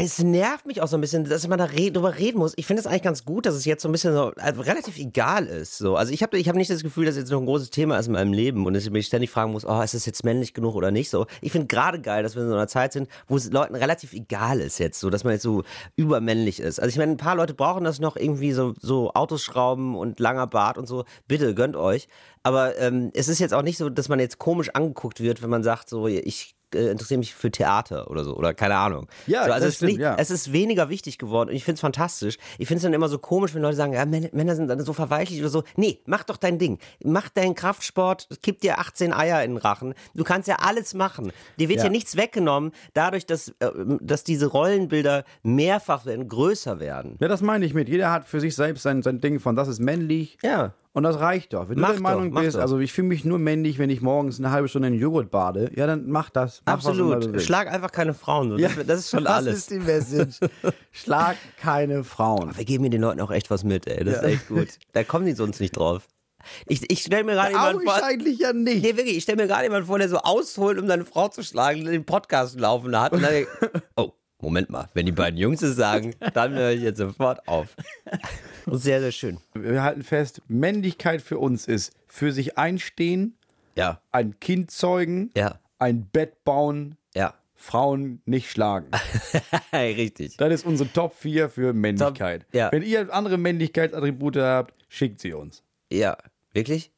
Es nervt mich auch so ein bisschen, dass man da re drüber reden muss. Ich finde es eigentlich ganz gut, dass es jetzt so ein bisschen so also relativ egal ist. So. Also ich habe ich hab nicht das Gefühl, dass jetzt noch ein großes Thema ist in meinem Leben und dass ich mich ständig fragen muss, oh, ist das jetzt männlich genug oder nicht? So. Ich finde gerade geil, dass wir in so einer Zeit sind, wo es Leuten relativ egal ist jetzt, so dass man jetzt so übermännlich ist. Also ich meine, ein paar Leute brauchen das noch irgendwie so, so Autos schrauben und langer Bart und so. Bitte, gönnt euch. Aber ähm, es ist jetzt auch nicht so, dass man jetzt komisch angeguckt wird, wenn man sagt, so, ich äh, interessiere mich für Theater oder so oder keine Ahnung. Ja, so, also das es, ist stimmt, nicht, ja. es ist weniger wichtig geworden und ich finde es fantastisch. Ich finde es dann immer so komisch, wenn Leute sagen, ja, Männer, Männer sind dann so verweichlicht oder so. Nee, mach doch dein Ding. Mach deinen Kraftsport, kipp dir 18 Eier in den Rachen. Du kannst ja alles machen. Dir wird ja, Ja. nichts weggenommen, dadurch, dass, äh, dass diese Rollenbilder mehrfach werden, größer werden. Ja, das meine ich mit. Jeder hat für sich selbst sein, sein Ding von, das ist männlich. Ja. Und das reicht doch. Wenn Mach du der Meinung doch, bist, doch. also ich fühle mich nur männlich, wenn ich morgens eine halbe Stunde in Joghurt bade, ja, dann mach das. Mach Absolut. Schlag einfach keine Frauen. Das, das ist schon das alles. ist die Message. Schlag keine Frauen. Wir geben den Leuten auch echt was mit, ey. Das Ja. ist echt gut. Da kommen die sonst nicht drauf. Ich, ich stelle mir gerade jemanden vor. Augenscheinlich ja nicht. Nee, wirklich, ich stelle mir gerade jemanden vor, der so ausholt, um seine Frau zu schlagen, den Podcast laufen hat. Und dann oh, Moment mal, wenn die beiden Jungs es sagen, dann höre ich jetzt sofort auf. Sehr, sehr schön. Wir halten fest, Männlichkeit für uns ist für sich einstehen, Ja, ein Kind zeugen, ja, ein Bett bauen, ja. Frauen nicht schlagen. Richtig. Das ist unsere Top 4 für Männlichkeit. Top- ja. Wenn ihr andere Männlichkeitsattribute habt, schickt sie uns. Ja, wirklich?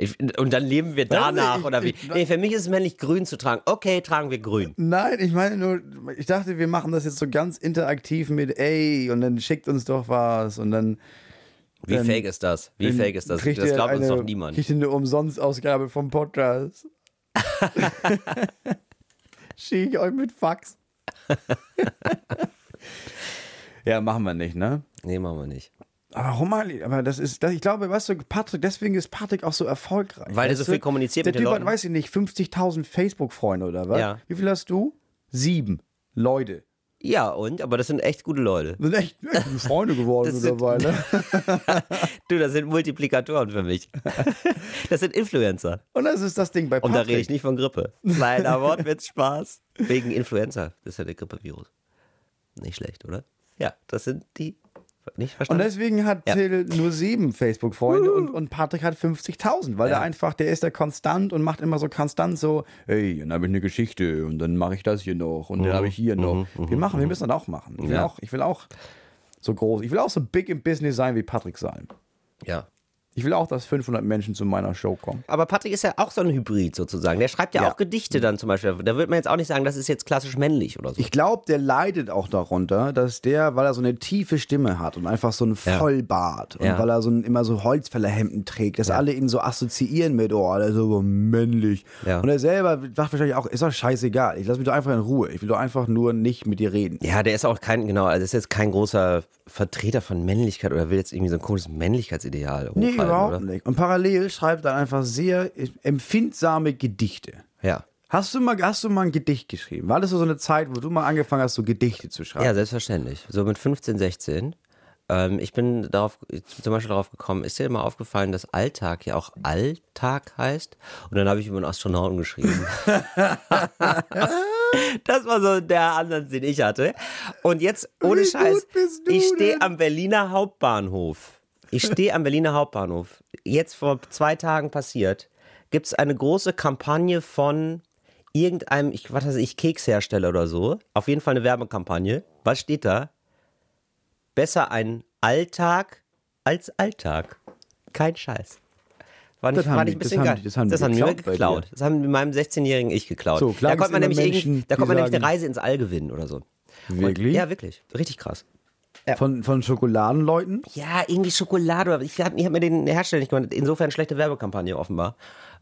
Ich, und dann leben wir danach, ich- oder wie? ich- Nee, für mich ist es männlich, grün zu tragen. Okay, tragen wir grün. Nein, ich meine nur, ich dachte, wir machen das jetzt so ganz interaktiv mit, ey, und dann schickt uns doch was und dann. Wie dann- fake ist das? Wie fake ist das? Das glaubt uns eine- doch niemand. Kriegt eine Umsonstausgabe vom Podcast. Schicke ich euch mit Fax. ja, machen wir nicht, ne? Nee, machen wir nicht. Aber warum mal? Aber das ist, das, ich glaube, weißt du, Patrick, deswegen ist Patrick auch so erfolgreich. Weil er so viel kommuniziert Der mit den Typ hat, Leuten. weiß ich nicht, 50.000 Facebook-Freunde oder was? Ja. Wie viel hast du? Sieben Leute. Ja, und? Aber das sind echt gute Leute. Das sind echt, echt gute Freunde geworden sind- mittlerweile. Du, das sind Multiplikatoren für mich. Das sind Influencer. Und das ist das Ding bei Und Patrick. da rede ich nicht von Grippe. Kleiner Wortwitz, Spaß. Wegen Influenza. Das ist ja der Grippevirus. Nicht schlecht, oder? Ja, das sind die. Nicht Und verstanden? deswegen hat Ja. Till nur sieben Facebook-Freunde und, und Patrick hat 50.000, weil Ja. er einfach, der ist da konstant und macht immer so konstant so, hey, dann habe ich eine Geschichte und dann mache ich das hier noch und dann habe ich hier noch. wir machen, wir müssen das auch machen. Ich will, Mhm, Ja. auch, ich will auch so groß, ich will auch so big im Business sein wie Patrick Salm. ja. Ich will auch, dass 500 Menschen zu meiner Show kommen. Aber Patrick ist ja auch so ein Hybrid sozusagen. Der schreibt ja, Ja. auch Gedichte dann zum Beispiel. Da würde man jetzt auch nicht sagen, das ist jetzt klassisch männlich oder so. Ich glaube, der leidet auch darunter, dass der, weil er so eine tiefe Stimme hat und einfach so einen Ja. Vollbart und Ja. weil er so ein, immer so Holzfällerhemden trägt, dass alle ihn so assoziieren mit, oh, der ist so männlich. Ja. Und er selber sagt wahrscheinlich auch, ist doch scheißegal, ich lass mich doch einfach in Ruhe, ich will doch einfach nur nicht mit dir reden. Ja, der ist auch kein, genau, also ist jetzt kein großer Vertreter von Männlichkeit oder will jetzt irgendwie so ein komisches Männlichkeitsideal Nee, überhaupt oder? nicht. Und parallel schreibt er einfach sehr empfindsame Gedichte. Ja. Hast du, mal, hast du mal ein Gedicht geschrieben? War das so eine Zeit, wo du mal angefangen hast, so Gedichte zu schreiben? Ja, selbstverständlich. So mit 15, 16. Ähm, ich bin darauf, zum Beispiel darauf gekommen, ist dir immer aufgefallen, dass Alltag ja auch Alltag heißt? Und dann habe ich über einen Astronauten geschrieben. das war so der Ansatz, den ich hatte. Und jetzt, ohne Wie Scheiß, ich stehe am Berliner Hauptbahnhof. Ich stehe am Berliner Hauptbahnhof. Jetzt vor zwei Tagen passiert, gibt es eine große Kampagne von irgendeinem, ich, was weiß ich, Kekshersteller oder so. Auf jeden Fall eine Werbekampagne. Was steht da? Besser ein Alltag als Alltag. Kein Scheiß. War nicht, Das haben war nicht ein das bisschen haben geil. die- das haben die das haben wir geklaut. Das haben wir meinem 16-jährigen Ich geklaut. So, da konnte man nämlich, Menschen, da konnte man nämlich eine Reise ins All gewinnen oder so. Wirklich? Und, ja, wirklich. Richtig krass. Von, von Schokoladenleuten? Ja, irgendwie Schokolade. oder- Ich habe hab mir den Hersteller nicht gemacht. Insofern schlechte Werbekampagne offenbar.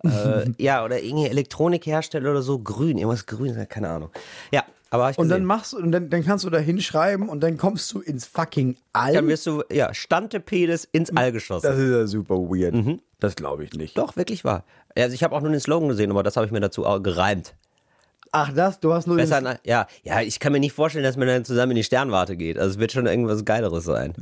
äh, ja, oder irgendwie Elektronikhersteller oder so. Grün, irgendwas grün, keine Ahnung. Ja, aber ich Und dann machst du, und dann, dann kannst du da hinschreiben und dann kommst du ins fucking All. dann wirst du, ja, Standepedes ins All geschossen. das ist ja super weird. Das glaube ich nicht. Doch, wirklich wahr. Also ich habe auch nur den Slogan gesehen, aber das habe ich mir dazu auch gereimt. Ach, das? Du hast nur Besser, na, ja, ja, ich kann mir nicht vorstellen, dass man dann zusammen in die Sternwarte geht. Also es wird schon irgendwas Geileres sein.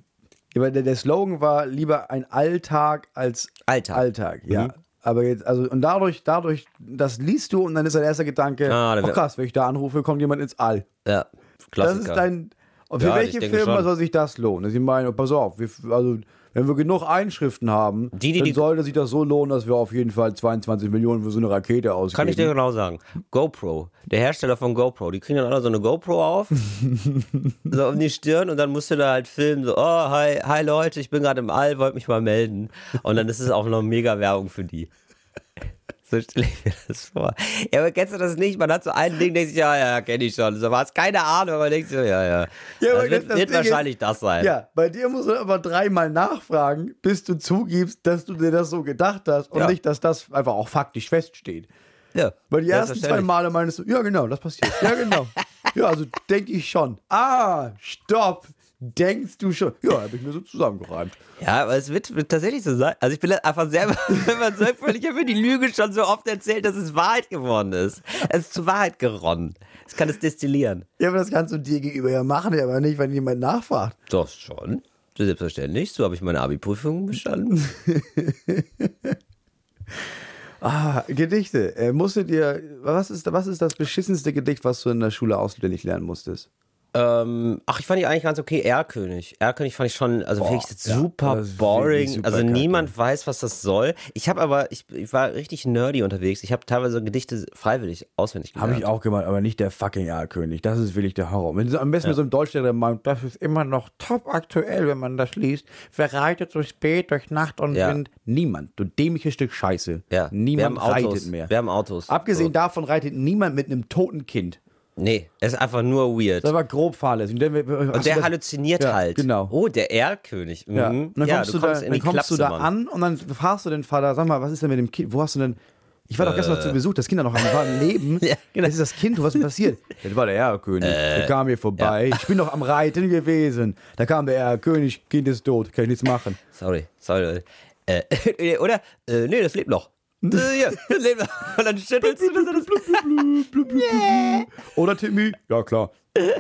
aber der, der Slogan war lieber ein Alltag als Alltag. Alltag, ja. Mhm. Aber jetzt, also, und dadurch, dadurch, das liest du und dann ist der erste Gedanke, Ah, oh krass, wenn ich da anrufe, kommt jemand ins All. Ja, Klassiker. Das ist dein, und für Ja, welche Firma soll sich das lohnen? Dass ich meine, pass auf, wir, also, wenn wir genug Einschriften haben, Die, die- dann sollte sich das so lohnen, dass wir auf jeden Fall 22 Millionen für so eine Rakete ausgeben. Kann ich dir genau sagen. GoPro, der Hersteller von GoPro, die kriegen dann alle so eine GoPro auf, so um die Stirn und dann musst du da halt filmen, so, oh, hi, hi Leute, ich bin gerade im All, wollte mich mal melden. Und dann ist es auch noch mega Werbung für die. So stelle ich mir das vor. Ja, aber kennst du das nicht? Man hat so ein Ding, denkt sich, ja, ja, kenne ich schon. So, man hat keine Ahnung, aber man denkt sich, ja, ja. Ja, das wird, das wird Ding ist- wahrscheinlich das sein. Ja, bei dir muss man aber dreimal nachfragen, bis du zugibst, dass du dir das so gedacht hast und Ja. nicht, dass das einfach auch faktisch feststeht. ja. Weil die ersten zwei. Male meinst du, ja genau, das passiert. Ja genau. ja, also denke ich schon. Ah, stopp. Denkst du schon? Ja, habe ich mir so zusammengereimt. Ja, aber es wird, wird tatsächlich so sein. Also ich bin einfach selber überzeugt, weil ich habe mir die Lüge schon so oft erzählt, dass es Wahrheit geworden ist. Es ist zu Wahrheit geronnen. Ich kann es destillieren. Ja, aber das kannst du dir gegenüber ja machen, aber nicht, wenn jemand nachfragt. Doch schon. Selbstverständlich. So habe ich meine Abi-Prüfung bestanden. Ah, Gedichte. Äh, musstet ihr, was ist, was ist das beschissenste Gedicht, was du in der Schule auswendig lernen musstest? Ähm, ach, ich fand die eigentlich ganz okay. Erlkönig. Erlkönig fand ich schon, also Boah, wirklich ja, super ist boring. super also kacke. niemand weiß, was das soll. Ich habe aber, ich, ich war richtig nerdy unterwegs. Ich habe teilweise Gedichte freiwillig auswendig gelernt. Habe ich auch gemacht, aber nicht der fucking Erlkönig. Das ist wirklich der Horror. Wenn, am besten mit so einem Deutschlehrer meint, das ist immer noch top aktuell, wenn man das liest. Verreitet durch spät, durch Nacht und Ja. Wind. Niemand. Du dämliches Stück Scheiße. Ja, Niemand reitet mehr. Wir haben Autos. Abgesehen So. davon reitet niemand mit einem toten Kind. Nee, es ist einfach nur weird. Das war grob fahrlässig. Und, hast Und der halluziniert Ja, halt. Genau. Oh, der Erlkönig. Mhm. Ja. Und dann ja, kommst, du, da, dann kommst du da an und dann fragst du den Vater, sag mal, was ist denn mit dem Kind? Wo hast du denn, Ich war doch gestern noch zu Besuch, das Kind noch am Leben. Ja, genau. Das ist das Kind, was ist passiert? Das war der Erlkönig. der kam hier vorbei. Ich bin noch am Reiten gewesen. Da kam der Erlkönig, Kind ist tot, kann ich nichts machen. Sorry, sorry. Äh, oder? Äh, nee, das lebt noch. Äh, ja, das. Und dann schüttelst du das. das Oder Timmy? Ja, klar.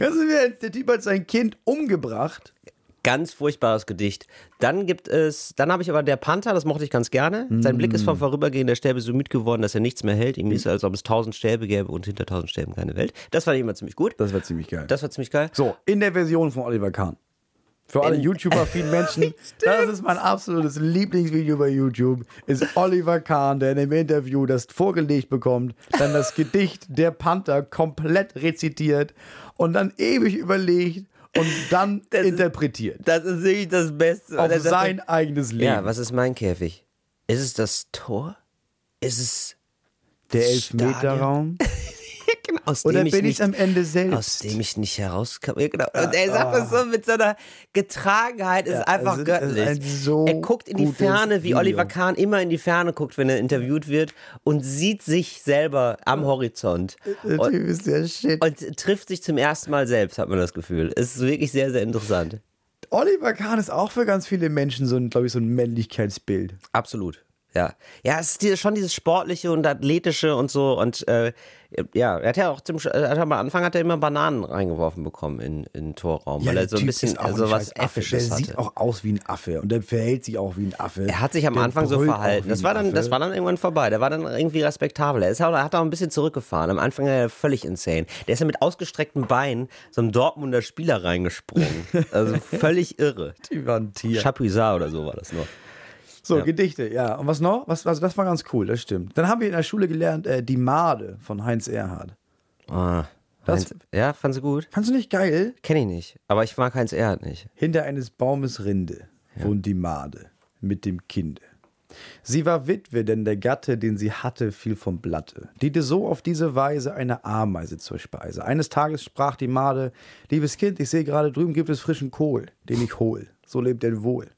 Also, der Typ hat sein Kind umgebracht. Ganz furchtbares Gedicht. Dann gibt es, dann habe ich aber der Panther, das mochte ich ganz gerne. Sein Blick ist vom Vorübergehen der Stäbe so müd geworden, dass er nichts mehr hält. Ihm ist, als ob es tausend Stäbe gäbe und hinter tausend Stäben keine Welt. Das fand ich immer ziemlich gut. Das war ziemlich geil. Das war ziemlich geil. So, in der Version von Oliver Kahn. Für alle In- YouTuber-vielen Menschen, das ist mein absolutes Lieblingsvideo bei YouTube, ist Oliver Kahn, der in dem Interview das vorgelegt bekommt, dann das Gedicht Der Panther komplett rezitiert und dann ewig überlegt und dann Das ist- interpretiert. Das ist wirklich das Beste. Auf sagt sein eigenes Leben. Ja, was ist mein Käfig? Ist es das Tor? Ist es der? Elfmeterraum? genau, aus Oder dem ich bin ich nicht, am Ende aus selbst? dem ich nicht herauskam? Genau. Und er sagt das so mit so einer Getragenheit, ist Ja, einfach also, das ist göttlich. ein so er guckt in die Ferne, wie Video. Oliver Kahn immer in die Ferne guckt, wenn er interviewt wird und sieht sich selber am Horizont. Der Und, Typ ist der Shit. und trifft sich zum ersten Mal selbst, hat man das Gefühl. Es ist wirklich sehr, sehr interessant. Oliver Kahn ist auch für ganz viele Menschen so ein, glaube ich, so ein Männlichkeitsbild. Absolut. Ja, ja, es ist schon dieses sportliche und athletische und so und äh, ja, er hat ja auch zum hat am Anfang hat er immer Bananen reingeworfen bekommen in in den Torraum, weil der er so ein Typ bisschen ist auch so ein was Affe. Äffisches Der hatte. sieht auch aus wie ein Affe und der verhält sich auch wie ein Affe. Er hat sich am Der Anfang so verhalten. Das war dann, Affe. das war dann irgendwann vorbei. Der war dann irgendwie respektabel. Er ist auch, er hat auch ein bisschen zurückgefahren. Am Anfang war er völlig insane. Der ist ja mit ausgestreckten Beinen so einem Dortmunder Spieler reingesprungen. Also völlig irre. Die war ein Tier. Chapuisat oder so war das noch. So, Gedichte, ja. Und was noch? Was, also das war ganz cool, das stimmt. Dann haben wir in der Schule gelernt, äh, die Made von Heinz Erhardt. Ah, Das- Heinz, ja, fand sie gut? Fandst du nicht geil? Kenne ich nicht. Aber ich mag Heinz Erhardt nicht. Hinter eines Baumes Rinde wohnt die Made mit dem Kinde. Sie war Witwe, denn der Gatte, den sie hatte, fiel vom Blatte. Diente so auf diese Weise eine Ameise zur Speise. Eines Tages sprach die Made, liebes Kind, ich sehe gerade drüben gibt es frischen Kohl, den ich hol. So lebt denn wohl.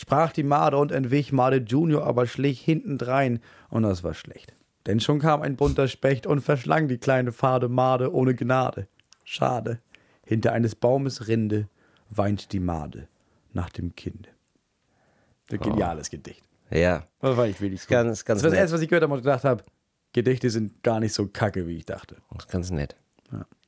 Sprach die Made und entwich, Made Junior aber schlich hintendrein, und das war schlecht. Denn schon kam ein bunter Specht und verschlang die kleine fade Made ohne Gnade. Schade. Hinter eines Baumes Rinde weint die Made nach dem Kinde. Ein geniales Gedicht. Ja. Das war ich wirklich gut. Ganz, ganz das war das nett. erste, was ich gehört habe und gedacht habe, Gedichte sind gar nicht so kacke, wie ich dachte. Das ist ganz nett.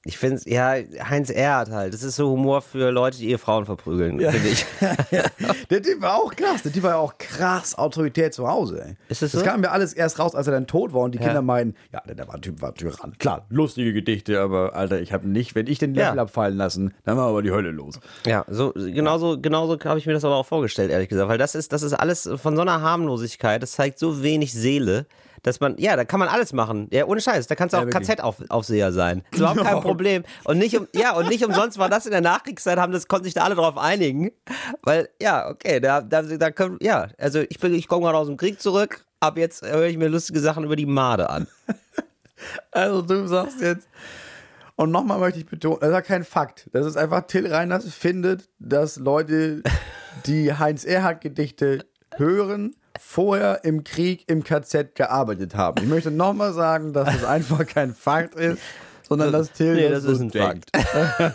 Ich finde es, ja, Heinz Erhardt halt. Das ist so Humor für Leute, die ihre Frauen verprügeln, finde ich. Der Typ war auch krass. Der Typ war ja auch krass autoritär zu Hause. Ey. Ist das das so? kam mir alles erst raus, als er dann tot war und die Ja. Kinder meinen, ja, der, war, Typ war Tyrann. Klar, lustige Gedichte, aber Alter, ich habe nicht, wenn ich den Ja. Löffel abfallen lassen, dann war aber die Hölle los. Ja, so genauso genauso habe ich mir das aber auch vorgestellt, ehrlich gesagt, weil das ist das ist alles von so einer Harmlosigkeit, das zeigt so wenig Seele, dass man ja, da kann man alles machen. Ja, ohne Scheiß, da kannst du Ja, auch wirklich. KZ-Aufseher sein. Ist überhaupt kein Ja. Problem und nicht um ja, und nicht umsonst war das in der Nachkriegszeit haben das konnten sich da alle drauf einigen, weil ja, okay, da da, da können, ja, also ich bin ich komme gerade aus dem Krieg zurück, ab jetzt höre ich mir lustige Sachen über die Made an. Also du sagst jetzt, und nochmal möchte ich betonen, das ist ja kein Fakt. Das ist einfach, Till Reiners findet, dass Leute, die Heinz Erhardt Gedichte hören, vorher im Krieg im KZ gearbeitet haben. Ich möchte nochmal sagen, dass das einfach kein Fakt ist, sondern dass Till Nee, das, das ist so ein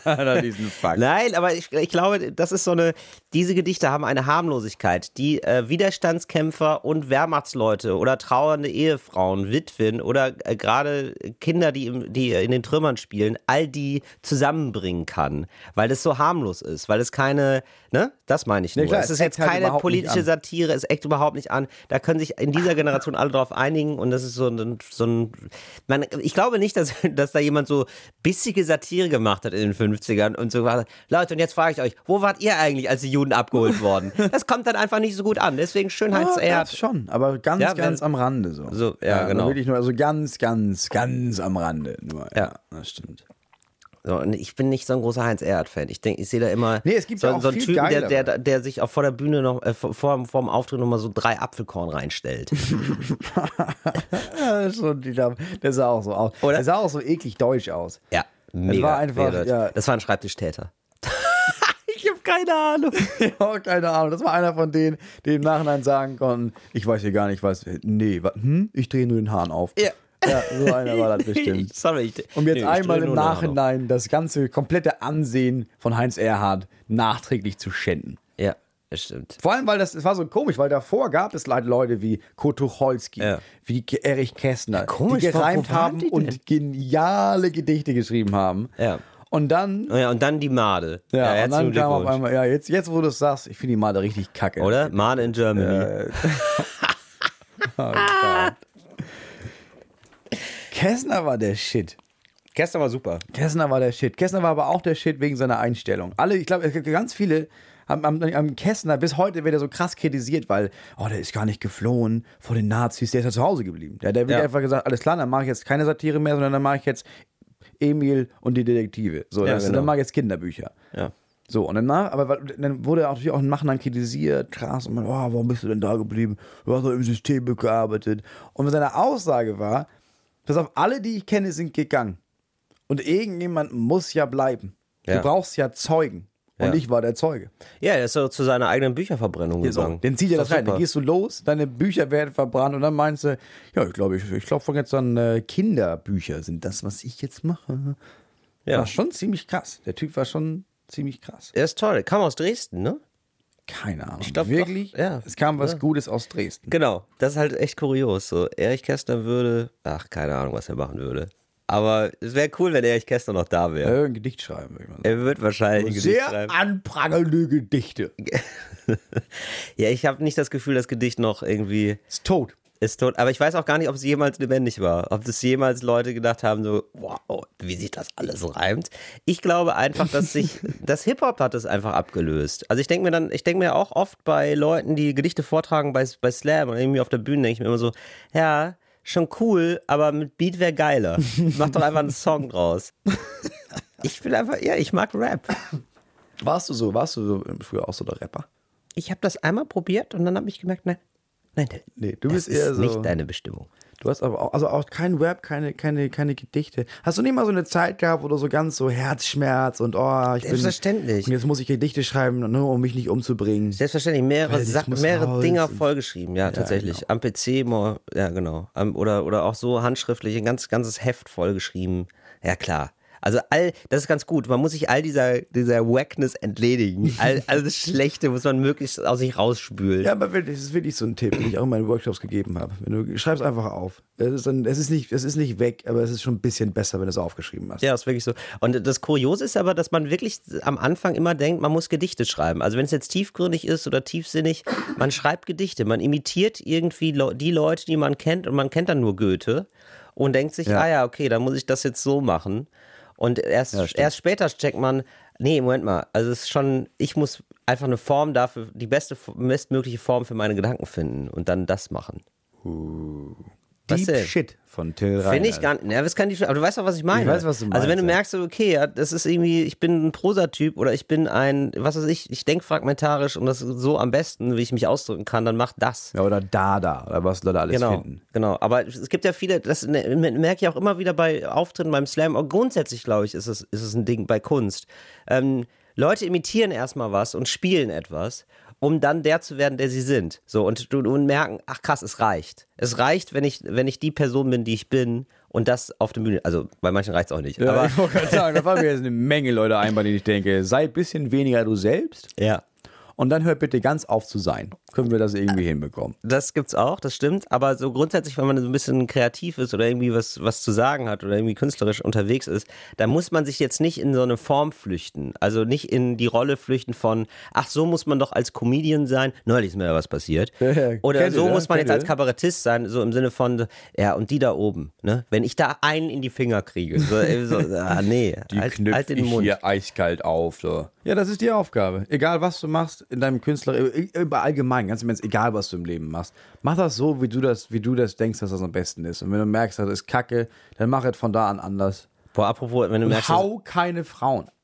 das ist ein Fakt. Nein, aber ich, ich glaube, das ist so eine, diese Gedichte haben eine Harmlosigkeit, die äh, Widerstandskämpfer und Wehrmachtsleute oder trauernde Ehefrauen, Witwen oder äh, gerade Kinder, die, im, die in den Trümmern spielen, all die zusammenbringen kann, weil das so harmlos ist, weil es keine, ne, das meine ich nur. klar, es ist jetzt halt keine politische. Satire, es eckt überhaupt nicht an. Da können sich in dieser Generation alle drauf einigen und das ist so ein, so ein man, ich glaube nicht, dass, dass da jemand so bissige Satire gemacht hat in den 50ern und so war, Leute, und jetzt frage ich euch, wo wart ihr eigentlich, als die Juden abgeholt wurden? Das kommt dann einfach nicht so gut an. Deswegen Schönheits Ja, schon, aber ganz, Ja, ganz am Rande so. So, ja, also genau. Wirklich nur, also ganz, ganz, ganz am Rande nur. Ja. das stimmt. So, und ich bin nicht so ein großer Heinz Erhardt-Fan. Ich denke, ich sehe da immer Nee, es gibt so, ja auch so einen Typen, der, der, der sich auch vor der Bühne noch, äh, vor, vor dem Auftritt noch mal so drei Apfelkorn reinstellt. Schon, der sah auch so aus. Oder? Der sah auch so eklig deutsch aus. Ja, mega. war einfach, mega. ja. Das war ein Schreibtischtäter. ich habe keine Ahnung. ja, keine Ahnung. Das war einer von denen, die im Nachhinein sagen konnten, ich weiß hier gar nicht, was. Nee, wa, hm? ich drehe nur den Hahn auf. Ja. Ja, so einer war das bestimmt. Sorry. Ich, Um jetzt nee, einmal im. Nachhinein das ganze komplette Ansehen von Heinz Erhardt nachträglich zu schänden. Ja, das stimmt. Vor allem, weil das, das war so komisch, weil davor gab es halt Leute wie Kurt Tucholsky, Ja. wie Erich Kästner, komisch, die gereimt haben die und geniale Gedichte geschrieben haben. Ja. Und dann, Oh ja, und dann die Made. ja, und herzlichen dann kam auf einmal, ja, jetzt, jetzt wo du es sagst, ich finde die Male richtig kacke. Oder? Made in Germany. Oh Gott. Kästner war der Shit. Gestern war super. Kästner war der Shit. Kästner war aber auch der Shit wegen seiner Einstellung. Alle, ich glaube, gibt ganz viele am, am, am Kästner, bis heute wird er so krass kritisiert, weil, oh, der ist gar nicht geflohen vor den Nazis, der ist ja zu Hause geblieben. Der, der wird Ja. einfach gesagt, alles klar, dann mache ich jetzt keine Satire mehr, sondern dann mache ich jetzt Emil und die Detektive. So, Ja, das, genau. dann mache ich jetzt Kinderbücher. Ja. So, und danach, aber dann wurde er auch natürlich auch im Nachhinein kritisiert, krass, und man, oh, warum bist du denn da geblieben? Du hast doch im System gearbeitet. Und seine Aussage war, pass auf, alle, die ich kenne, sind gegangen. Und irgendjemand muss ja bleiben. Ja. Du brauchst ja Zeugen. Und Ja. ich war der Zeuge. Ja, er ist so zu seiner eigenen Bücherverbrennung Ja, so. gegangen. Dann zieht er das doch rein. Dann gehst du los, deine Bücher werden verbrannt und dann meinst du, ja, ich glaube, ich, ich glaube von jetzt an äh, Kinderbücher sind das, was ich jetzt mache. Ja. War schon ziemlich krass. Der Typ war schon ziemlich krass. Er ist toll. Er kam aus Dresden, ne? Keine Ahnung. glaub Wirklich? doch, ja. Es kam was Ja. Gutes aus Dresden. Genau. Das ist halt echt kurios. So, Erich Kästner würde, ach, keine Ahnung, was er machen würde. Aber es wäre cool, wenn Erich Kästner noch da wäre. Ja, ein Gedicht schreiben, würde ich mal sagen. Er wird wahrscheinlich ein Gedicht Sehr schreiben. anprangernde Gedichte. Ja, ich habe nicht das Gefühl, das Gedicht noch irgendwie Ist tot. Ist tot. Aber ich weiß auch gar nicht, ob es jemals lebendig war. Ob das jemals Leute gedacht haben, so, wow, wie sich das alles reimt. Ich glaube einfach, dass sich, das Hip-Hop hat es einfach abgelöst. Also ich denke mir dann, ich denke mir auch oft bei Leuten, die Gedichte vortragen bei, bei Slam und irgendwie auf der Bühne, denke ich mir immer so, ja, schon cool, aber mit Beat wäre geiler. Mach doch einfach einen Song draus. Ich will einfach, ja, ich mag Rap. Warst du so, warst du so früher auch so der Rapper? Ich habe das einmal probiert und dann habe ich gemerkt, nein, nein, Nee, du das bist ist eher so. nicht deine Bestimmung. Du hast aber auch, also auch kein Rap, keine, keine, keine Gedichte. Hast du nicht mal so eine Zeit gehabt, wo du so ganz so Herzschmerz und oh, ich bin. Selbstverständlich. Und jetzt muss ich Gedichte schreiben, nur um mich nicht umzubringen. Selbstverständlich, mehrere, Sachen, mehrere raus Dinger vollgeschrieben, ja, tatsächlich. Am PC, mo- ja, genau. Am, oder, oder auch so handschriftlich, ein ganz, ganzes Heft vollgeschrieben. Ja, klar. Also all, das ist ganz gut. Man muss sich all dieser, dieser Wackness entledigen. All, all das Schlechte muss man möglichst aus sich rausspülen. Ja, aber das ist wirklich so ein Tipp, den ich auch in meinen Workshops gegeben habe. Wenn du schreibst einfach auf. Es ist, dann, es, ist nicht, es ist nicht weg, aber es ist schon ein bisschen besser, wenn du es aufgeschrieben hast. Ja, ist wirklich so. Und das Kuriose ist aber, dass man wirklich am Anfang immer denkt, man muss Gedichte schreiben. Also wenn es jetzt tiefgründig ist oder tiefsinnig, man schreibt Gedichte. Man imitiert irgendwie die Leute, die man kennt und man kennt dann nur Goethe und denkt sich, Ja. ah ja, okay, dann muss ich das jetzt so machen. Und erst, Ja, erst später checkt man, nee, Moment mal, also es ist schon, ich muss einfach eine Form dafür, die beste, bestmögliche Form für meine Gedanken finden und dann das machen. Was Deep denn? Shit von Till Reiners. Finde ich gar nicht. Ja, das kann die, aber du weißt doch, was ich meine. Ich weiß, was du Also wenn meinst, du merkst, okay, das ist irgendwie, ich bin ein Prosatyp oder ich bin ein, was weiß ich, ich denke fragmentarisch und das ist so am besten, wie ich mich ausdrücken kann, dann mach das. Ja, oder Dada, oder was Leute alles Genau, finden. genau. Aber es gibt ja viele, das ne- merke ich auch immer wieder bei Auftritten beim Slam. Auch grundsätzlich, glaube ich, ist es, ist es ein Ding bei Kunst. Ähm, Leute imitieren erstmal was und spielen etwas, um dann der zu werden, der sie sind. So und, du- und merken, ach krass, es reicht. Es reicht, wenn ich, wenn ich die Person bin, die ich bin und das auf der Bühne. Also bei manchen reicht es auch nicht. Ja, aber ich wollte gerade sagen, da fallen mir jetzt eine Menge Leute ein, bei denen ich denke, sei ein bisschen weniger du selbst ja. Und dann hör bitte ganz auf zu sein. Können wir das irgendwie hinbekommen? Das gibt's auch, das stimmt. Aber so grundsätzlich, wenn man so ein bisschen kreativ ist oder irgendwie was, was zu sagen hat oder irgendwie künstlerisch unterwegs ist, dann muss man sich jetzt nicht in so eine Form flüchten. Also nicht in die Rolle flüchten von, ach, so muss man doch als Comedian sein. Neulich ist mir da was passiert. Ja, ja, Oder so muss man jetzt als? Kabarettist sein, so im Sinne von, ja, und die da oben, ne? Wenn ich da einen in die Finger kriege, so, so ah, nee, Die halt, knüpfe halt ich Mund. hier eiskalt auf. So. Ja, das ist die Aufgabe. Egal, was du machst in deinem Künstler, über allgemein, ganz im Ernst, egal, was du im Leben machst. Mach das so, wie du das, wie du das denkst, dass das am besten ist. Und wenn du merkst, das ist kacke, dann mach es von da an anders. Boah, apropos, wenn du merkst, hau keine Frauen.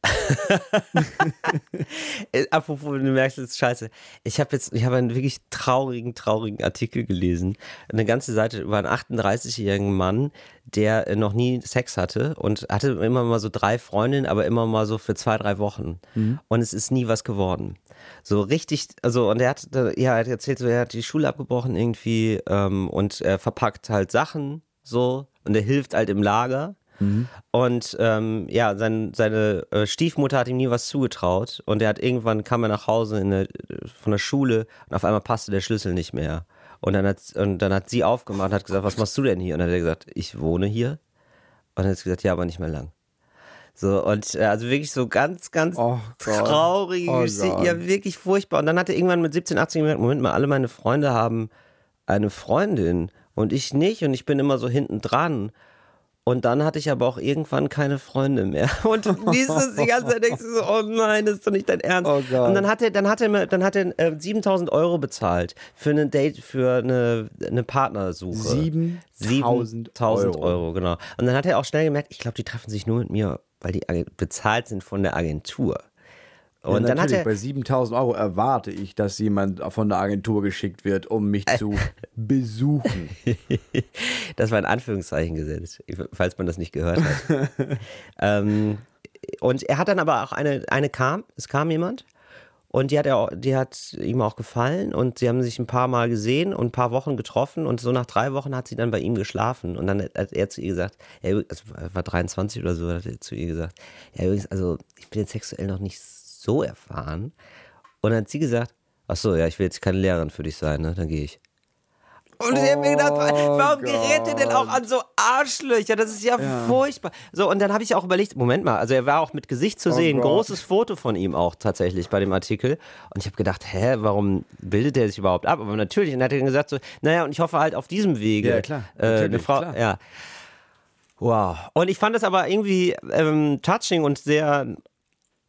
Äh, Apropos, du merkst, es ist scheiße. Ich habe jetzt, ich habe einen wirklich traurigen, traurigen Artikel gelesen. Eine ganze Seite über einen 38-jährigen Mann, der äh, noch nie Sex hatte und hatte immer mal so drei Freundinnen, aber immer mal so für zwei, drei Wochen. Und es ist nie was geworden. So richtig, also, und er hat, ja, er hat erzählt, so, er hat die Schule abgebrochen irgendwie ähm, und er verpackt halt Sachen so und er hilft halt im Lager. Und ähm, ja, sein, seine äh, Stiefmutter hat ihm nie was zugetraut und er hat irgendwann kam er nach Hause in der, von der Schule und auf einmal passte der Schlüssel nicht mehr. Und dann hat, und dann hat sie aufgemacht und hat gesagt, was machst du denn hier? Und dann hat er gesagt, ich wohne hier. Und dann hat sie gesagt, ja, aber nicht mehr lang. So, und äh, also wirklich so ganz, ganz Oh traurige Oh Geschichte. Ja, wirklich furchtbar. Und dann hat er irgendwann mit 17, 18 gemerkt, Moment mal, alle meine Freunde haben eine Freundin und ich nicht. Und ich bin immer so hinten dran. Und dann hatte ich aber auch irgendwann keine Freunde mehr. Und liest es die ganze Zeit denkst du so, oh nein, das ist doch nicht dein Ernst. Oh Gott. Und dann hat er, dann hat er, mir- dann hat er äh, 7000 Euro bezahlt für ein Date, für eine, eine Partnersuche. 7000 7000 Euro. Euro, genau. Und dann hat er auch schnell gemerkt, ich glaube, die treffen sich nur mit mir, weil die bezahlt sind von der Agentur. Und Und dann hat er, bei 7000 Euro erwarte ich, dass jemand von der Agentur geschickt wird, um mich zu besuchen. das war in Anführungszeichen gesetzt, falls man das nicht gehört hat. ähm, und er hat dann aber auch eine, eine kam, es kam jemand und die hat, er, die hat ihm auch gefallen und sie haben sich ein paar Mal gesehen und ein paar Wochen getroffen und so nach drei Wochen hat sie dann bei ihm geschlafen und dann hat er zu ihr gesagt, er also war 23 oder so, hat er zu ihr gesagt, ja übrigens, also ich bin jetzt sexuell noch nicht so erfahren und dann hat sie gesagt, ach so, ja, ich will jetzt keine Lehrerin für dich sein, ne, dann gehe ich. Und ich hab mir gedacht, warum gerät ihr denn auch an so Arschlöcher? Das ist ja, furchtbar. So, und dann habe ich auch überlegt, Moment mal, also er war auch mit Gesicht zu sehen, Gott. großes Foto von ihm auch tatsächlich bei dem Artikel. Und ich habe gedacht, hä, warum bildet er sich überhaupt ab? Aber natürlich, und dann hat er gesagt so, naja, und ich hoffe halt auf diesem Wege. Ja, klar, Äh, eine Frau, klar. ja. Wow. Und ich fand das aber irgendwie ähm, touching und sehr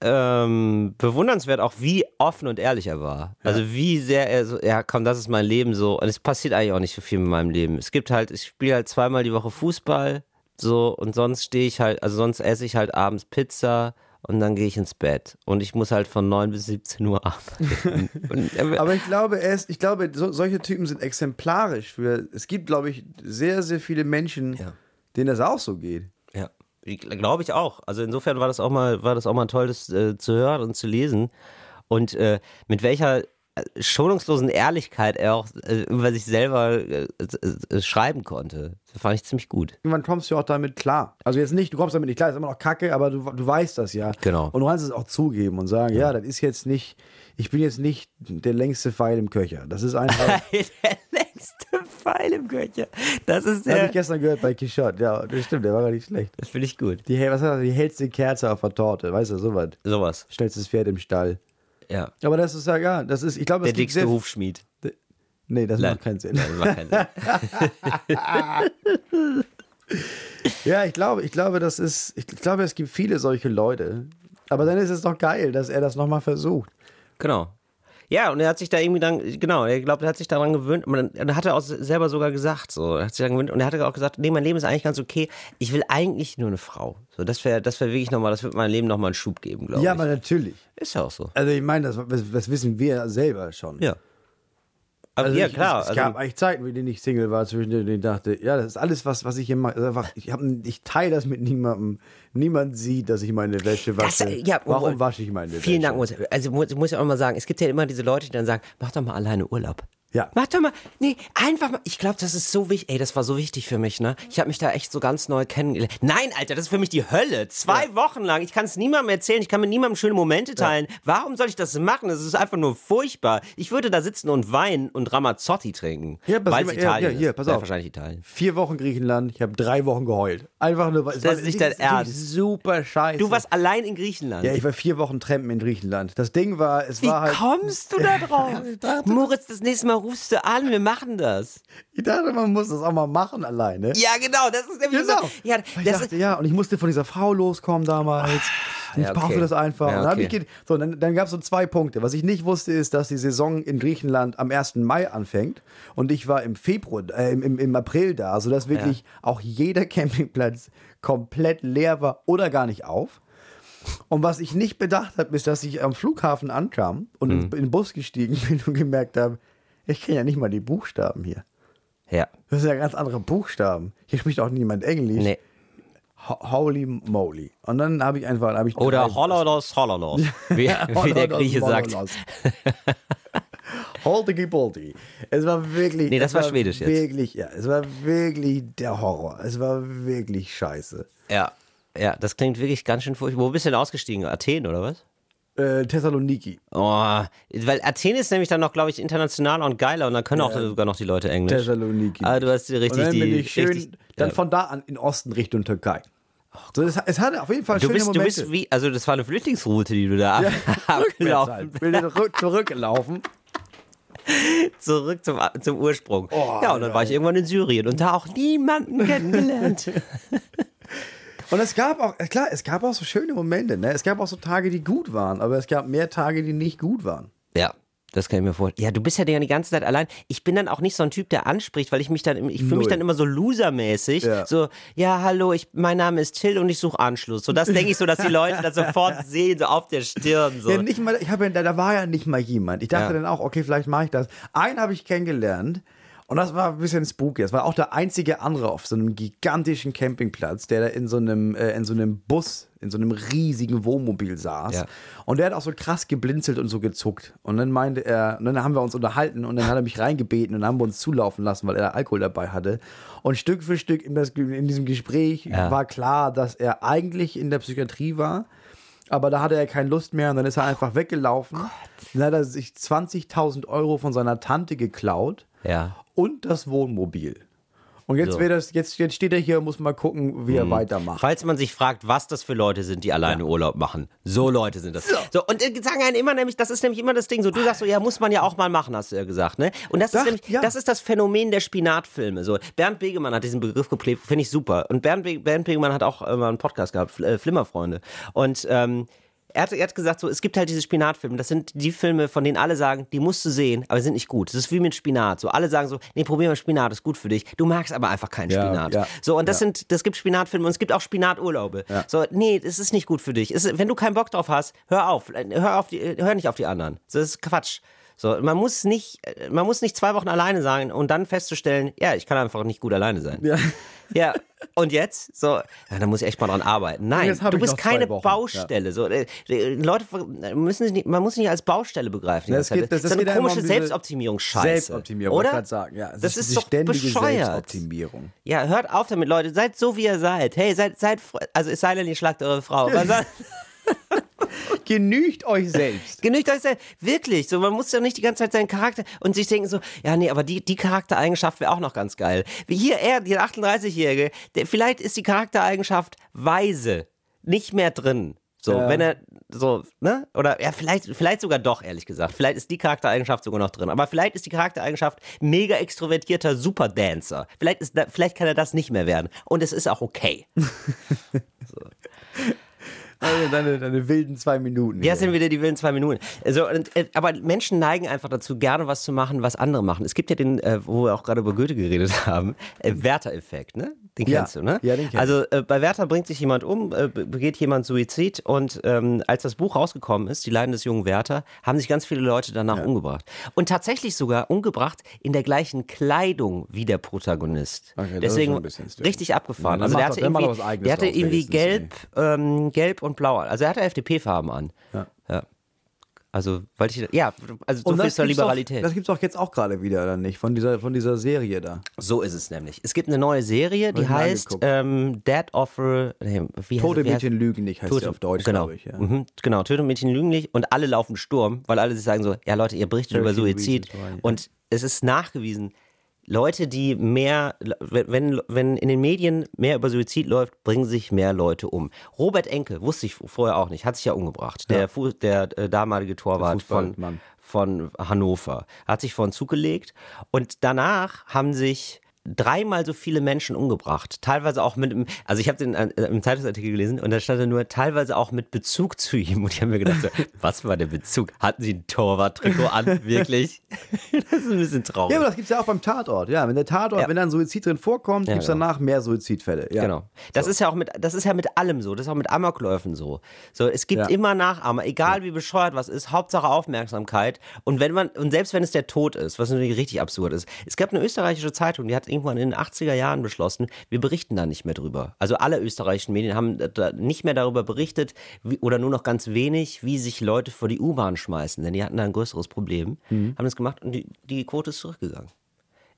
ähm, bewundernswert auch, wie offen und ehrlich er war. Also wie sehr er so, ja komm, das ist mein Leben so. Und es passiert eigentlich auch nicht so viel mit meinem Leben. Es gibt halt, ich spiele halt zweimal die Woche Fußball, so, und sonst stehe ich halt, also sonst esse ich halt abends Pizza und dann gehe ich ins Bett. Und ich muss halt von 9 bis 17 Uhr arbeiten. Aber ich glaube, er ist, ich glaube, so, solche Typen sind exemplarisch für. Es gibt, glaube ich, sehr, sehr viele Menschen, Ja. denen das auch so geht. Ja, glaube ich auch. Also insofern war das auch mal, war das auch mal toll, das äh, zu hören und zu lesen. Und äh, mit welcher äh, schonungslosen Ehrlichkeit er auch äh, über sich selber äh, schreiben konnte. Das fand ich ziemlich gut. Irgendwann kommst du auch damit klar. Also jetzt nicht, du kommst damit nicht klar, ist immer noch kacke, aber du, du weißt das ja. Genau. Und du kannst es auch zugeben und sagen, ja, das ist jetzt nicht, ich bin jetzt nicht der längste Pfeil im Köcher. Das ist einfach, der längste Pfeil im Köcher. Das ist das habe der. ich gestern gehört bei Quichotte. Ja, das stimmt, der war gar nicht schlecht. Das finde ich gut. Die, was heißt die hellste Kerze auf der Torte, weißt du, sowas. Sowas. Schnellstes Pferd im Stall. Ja. Aber das ist ja, ja, das ist, ich glaube, Der dickste Hufschmied. Nee, das Nein. macht keinen Sinn. Nein, das macht keinen Sinn. Ja, ich glaube, ich glaube, das ist, ich glaube, es gibt viele solche Leute. Aber dann ist es doch geil, dass er das nochmal versucht. Genau. Ja, und er hat sich da irgendwie dann, genau, er glaubt, er hat sich daran gewöhnt. Und dann, hat er auch selber sogar gesagt, so, er hat sich daran gewöhnt. Und er hat auch gesagt, nee, mein Leben ist eigentlich ganz okay. Ich will eigentlich nur eine Frau. So, das wäre, das wäre wirklich nochmal, das wird meinem Leben nochmal einen Schub geben, glaube Ja, ich. aber natürlich. ist ja auch so. Also ich meine, das, das, das wissen wir selber schon. Ja. Aber Also ja, ich, klar. Es, es gab also, eigentlich Zeiten, in denen ich Single war, zwischen denen ich dachte, ja, das ist alles, was, was ich hier mache. Also einfach, ich, hab, ich teile das mit niemandem. Niemand sieht, dass ich meine Wäsche das, wasche. ja, Warum wasche ich meine Wäsche? Vielen Dank. Muss, also muss, muss ich auch mal sagen, es gibt ja immer diese Leute, die dann sagen, mach doch mal alleine Urlaub. Ja. Mach doch mal, nee, einfach mal. Ich glaube, das ist so wichtig. Ey, das war so wichtig für mich, ne? Ich habe mich da echt so ganz neu kennengelernt. Nein, Alter, das ist für mich die Hölle. Zwei Wochen lang. Ich kann es niemandem erzählen. Ich kann mit niemandem schöne Momente teilen. Warum soll ich das machen? Das ist einfach nur furchtbar. Ich würde da sitzen und weinen und Ramazzotti trinken. Ja, pass- weil es ja, Italien ja, hier, pass Ja, auf. wahrscheinlich Italien. Vier Wochen Griechenland, ich habe drei Wochen geheult. Einfach nur, weil es Das ist nicht dein Ernst. super scheiße. Du warst allein in Griechenland. Ja, ich war vier Wochen trampen in Griechenland. Das Ding war, es Wie war halt. kommst du da drauf? Moritz, das nächste Mal rufst du an, wir machen das. Ich dachte, man muss das auch mal machen alleine. Ja, genau, das ist nämlich Genau. so. Ja, ich dachte, ja, und ich musste von dieser Frau loskommen damals. Ich ja, brauchte okay. das einfach. Ja, dann, okay. ich ge- so, dann, dann gab es so zwei Punkte. Was ich nicht wusste, ist, dass die Saison in Griechenland am 1. Mai anfängt. Und ich war im Februar, äh, im, im, im April da, sodass wirklich auch jeder Campingplatz komplett leer war oder gar nicht auf. Und was ich nicht bedacht habe, ist, dass ich am Flughafen ankam und in, in den Bus gestiegen bin und gemerkt habe, ich kenne ja nicht mal die Buchstaben hier. Ja. Das sind ja ganz andere Buchstaben. Hier spricht auch niemand Englisch. Nee. Ho- Holy moly. Und dann habe ich einfach. Hab ich Oder Holodos, Holodos. Wie, wie der Grieche sagt. Holdige Boldi. Es war wirklich. Nee, das es war Schwedisch jetzt. Wirklich, ja. Es war wirklich der Horror. Es war wirklich scheiße. Ja. Ja, das klingt wirklich ganz schön furchtbar. Wo bist du denn ausgestiegen? Athen oder was? Äh, Thessaloniki. Oh, weil Athen ist nämlich dann noch, glaube ich, internationaler und geiler und dann können auch sogar noch die Leute Englisch. Thessaloniki. Ah, du hast Und richtig dann die. bin ich schön, richtig, dann ja. von da an in Osten Richtung Türkei. So, es, es hatte auf jeden Fall du schöne bist, du Momente. bist wie, also das war eine Flüchtlingsroute, die du da Rückwärts abgelaufen halt. Bin zurück- zurückgelaufen. zurück zum, zum Ursprung. Oh, ja, und dann war ich irgendwann in Syrien und da auch niemanden kennengelernt. Und es gab auch, äh, klar, es gab auch so schöne Momente, ne? Es gab auch so Tage, die gut waren, aber es gab mehr Tage, die nicht gut waren. ja. Das kann ich mir vorstellen. Ja, du bist ja die ganze Zeit allein. Ich bin dann auch nicht so ein Typ, der anspricht, weil ich mich dann, ich fühle mich dann immer so losermäßig. Ja. So, ja, hallo, ich, mein Name ist Till und ich suche Anschluss. So, das denke ich so, dass die Leute das sofort sehen, so auf der Stirn. So. Ja, nicht mal, ich habe ja, da, da war ja nicht mal jemand. Ich dachte Ja. dann auch, okay, vielleicht mache ich das. Einen habe ich kennengelernt und das war ein bisschen spooky. Das war auch der einzige andere auf so einem gigantischen Campingplatz, der da in so einem, äh, in so einem Bus, in so einem riesigen Wohnmobil saß. Ja. Und der hat auch so krass geblinzelt und so gezuckt. Und dann meinte er, und dann haben wir uns unterhalten und dann hat er mich reingebeten und dann haben wir uns zulaufen lassen, weil er Alkohol dabei hatte. Und Stück für Stück in, das, in diesem Gespräch Ja. war klar, dass er eigentlich in der Psychiatrie war. Aber da hatte er keine Lust mehr und dann ist er einfach weggelaufen. Dann hat er sich 20.000 Euro von seiner Tante geklaut Ja. Und das Wohnmobil. Und jetzt, So. wird das, jetzt, jetzt steht er hier und muss mal gucken, wie er weitermacht. Falls man sich fragt, was das für Leute sind, die alleine Urlaub machen. So Leute sind das. So, und äh, sagen einen immer nämlich, das ist nämlich immer das Ding, so du sagst so, ja, muss man ja auch mal machen, hast du ja gesagt, ne? Und das ist Doch, nämlich, ja. das ist das Phänomen der Spinatfilme. So, Bernd Begemann hat diesen Begriff geprägt, finde ich super. Und Bernd, Be Bernd Begemann hat auch äh, mal einen Podcast gehabt, Fl- äh, Flimmerfreunde. Und ähm, er hat, er hat gesagt, so, es gibt halt diese Spinatfilme. Das sind die Filme, von denen alle sagen, die musst du sehen, aber sind nicht gut. Das ist wie mit Spinat. So, alle sagen so, nee, probier mal Spinat, ist gut für dich. Du magst aber einfach keinen Ja, Spinat. ja, so, und das ja. sind, das gibt Spinatfilme und es gibt auch Spinaturlaube. So, nee, das ist nicht gut für dich. Es, wenn du keinen Bock drauf hast, hör auf. Hör auf die, hör nicht auf die anderen. Das ist Quatsch. So, man muss nicht, man muss nicht zwei Wochen alleine sein und dann festzustellen, ja, ich kann einfach nicht gut alleine sein. Ja. Ja, und jetzt? So, ja, da muss ich echt mal dran arbeiten. Nein, du bist keine Wochen, Baustelle. So, äh, äh, Leute müssen sich nicht, man muss sich nicht als Baustelle begreifen. Ja, es geht- das- das, das ist eine ja komische um Selbstoptimierungsscheiße. Selbstoptimierung, oder? ich sagen. Ja, es das ist die doch bescheuert. Selbstoptimierung. Ja, hört auf damit, Leute. Seid so, wie ihr seid. Hey, seid, seid, also es sei denn, ihr schlagt eure Frau. Genügt euch selbst. genügt euch selbst. Wirklich. So, man muss ja nicht die ganze Zeit seinen Charakter und sich denken so, ja, nee, aber die, die Charaktereigenschaft wäre auch noch ganz geil. Wie hier er, der 38-Jährige, der, vielleicht ist die Charaktereigenschaft weise nicht mehr drin. So, Ja. wenn er so, ne? Oder ja, vielleicht, vielleicht sogar doch, ehrlich gesagt. Vielleicht ist die Charaktereigenschaft sogar noch drin. Aber vielleicht ist die Charaktereigenschaft mega extrovertierter Superdancer. Vielleicht, ist da, vielleicht kann er das nicht mehr werden. Und es ist auch okay. Deine, deine, deine wilden zwei Minuten. Ja, sind wieder die wilden zwei Minuten. Also, aber Menschen neigen einfach dazu, gerne was zu machen, was andere machen. Es gibt ja den, äh, wo wir auch gerade über Goethe geredet haben, äh, Werther-Effekt, ne? Den Ja. kennst du, ne? Ja, den kenn ich. Also äh, bei Werther bringt sich jemand um, äh, be- begeht jemand Suizid und ähm, als das Buch rausgekommen ist, Die Leiden des jungen Werther, haben sich ganz viele Leute danach umgebracht. Und tatsächlich sogar umgebracht in der gleichen Kleidung wie der Protagonist. Okay, das ist Deswegen richtig abgefahren. Ja, also dann der hatte doch- irgendwie, der hatte irgendwie gelb, ähm, gelb und blau. Also er hatte FDP-Farben an. Ja. Ja. Also, weil ich, ja, also so viel das zur Liberalität. Das gibt's doch jetzt auch gerade wieder, oder nicht? Von dieser, von dieser Serie da. so ist es nämlich. Es gibt eine neue Serie, die heißt ähm, Dead Offer. Nee, wie Tote es? Wie heißt- Mädchen lügen nicht, heißt Tote, sie auf Deutsch, genau. glaube ich. Ja. Mhm, genau, Töte Mädchen lügen nicht und alle laufen Sturm, weil alle sich sagen so, ja Leute, ihr berichtet über 13 Suizid und es ist nachgewiesen, Leute, die mehr, wenn, wenn in den Medien mehr über Suizid läuft, bringen sich mehr Leute um. Robert Enke, wusste ich vorher auch nicht, hat sich ja umgebracht. Der, Fu der äh, damalige Torwart von, von Hannover. Hat sich vor den Zug gelegt und danach haben sich dreimal so viele Menschen umgebracht. Teilweise auch mit, also ich habe den äh, im Zeitungsartikel gelesen und da stand da nur teilweise auch mit Bezug zu ihm. Und ich habe mir gedacht, so, was war der Bezug? Hatten sie ein Torwarttrikot an? Wirklich? das ist ein bisschen traurig. Ja, aber das gibt es ja auch beim Tatort. Ja, wenn der Tatort, Ja. wenn dann Suizid drin vorkommt, gibt es genau. danach mehr Suizidfälle. Ja. Genau. Das ist ja auch mit, das ist ja mit allem so. Das ist auch mit Amokläufen so. So, es gibt Ja. immer Nachahmer, egal wie bescheuert was ist. Hauptsache Aufmerksamkeit. Und wenn man, und selbst wenn es der Tod ist, was natürlich richtig absurd ist. Es gab eine österreichische Zeitung, die hat irgendwann in den 80er Jahren beschlossen, wir berichten da nicht mehr drüber. Also alle österreichischen Medien haben da nicht mehr darüber berichtet, wie, oder nur noch ganz wenig, wie sich Leute vor die U-Bahn schmeißen. Denn die hatten da ein größeres Problem. Haben das gemacht und die, die Quote ist zurückgegangen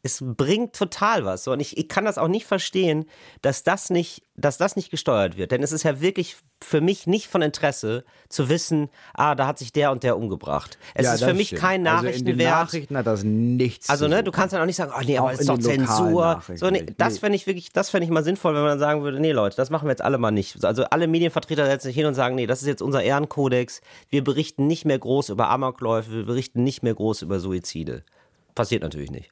es bringt total was. So. Und ich, ich kann das auch nicht verstehen, dass das nicht, dass das nicht gesteuert wird. Denn es ist ja wirklich für mich nicht von Interesse zu wissen, ah, da hat sich der und der umgebracht. Es Ja, ist für mich stimmt. kein Also in den Nachrichtenwert. Nachrichten hat das nichts Also, ne, du kannst dann auch nicht sagen, oh nee, aber das ist doch Zensur. So, nee, das fände ich wirklich, das fände ich mal sinnvoll, wenn man dann sagen würde, nee, Leute, das machen wir jetzt alle mal nicht. Also alle Medienvertreter setzen sich hin und sagen, nee, das ist jetzt unser Ehrenkodex. Wir berichten nicht mehr groß über Amokläufe, wir berichten nicht mehr groß über Suizide. Passiert natürlich nicht.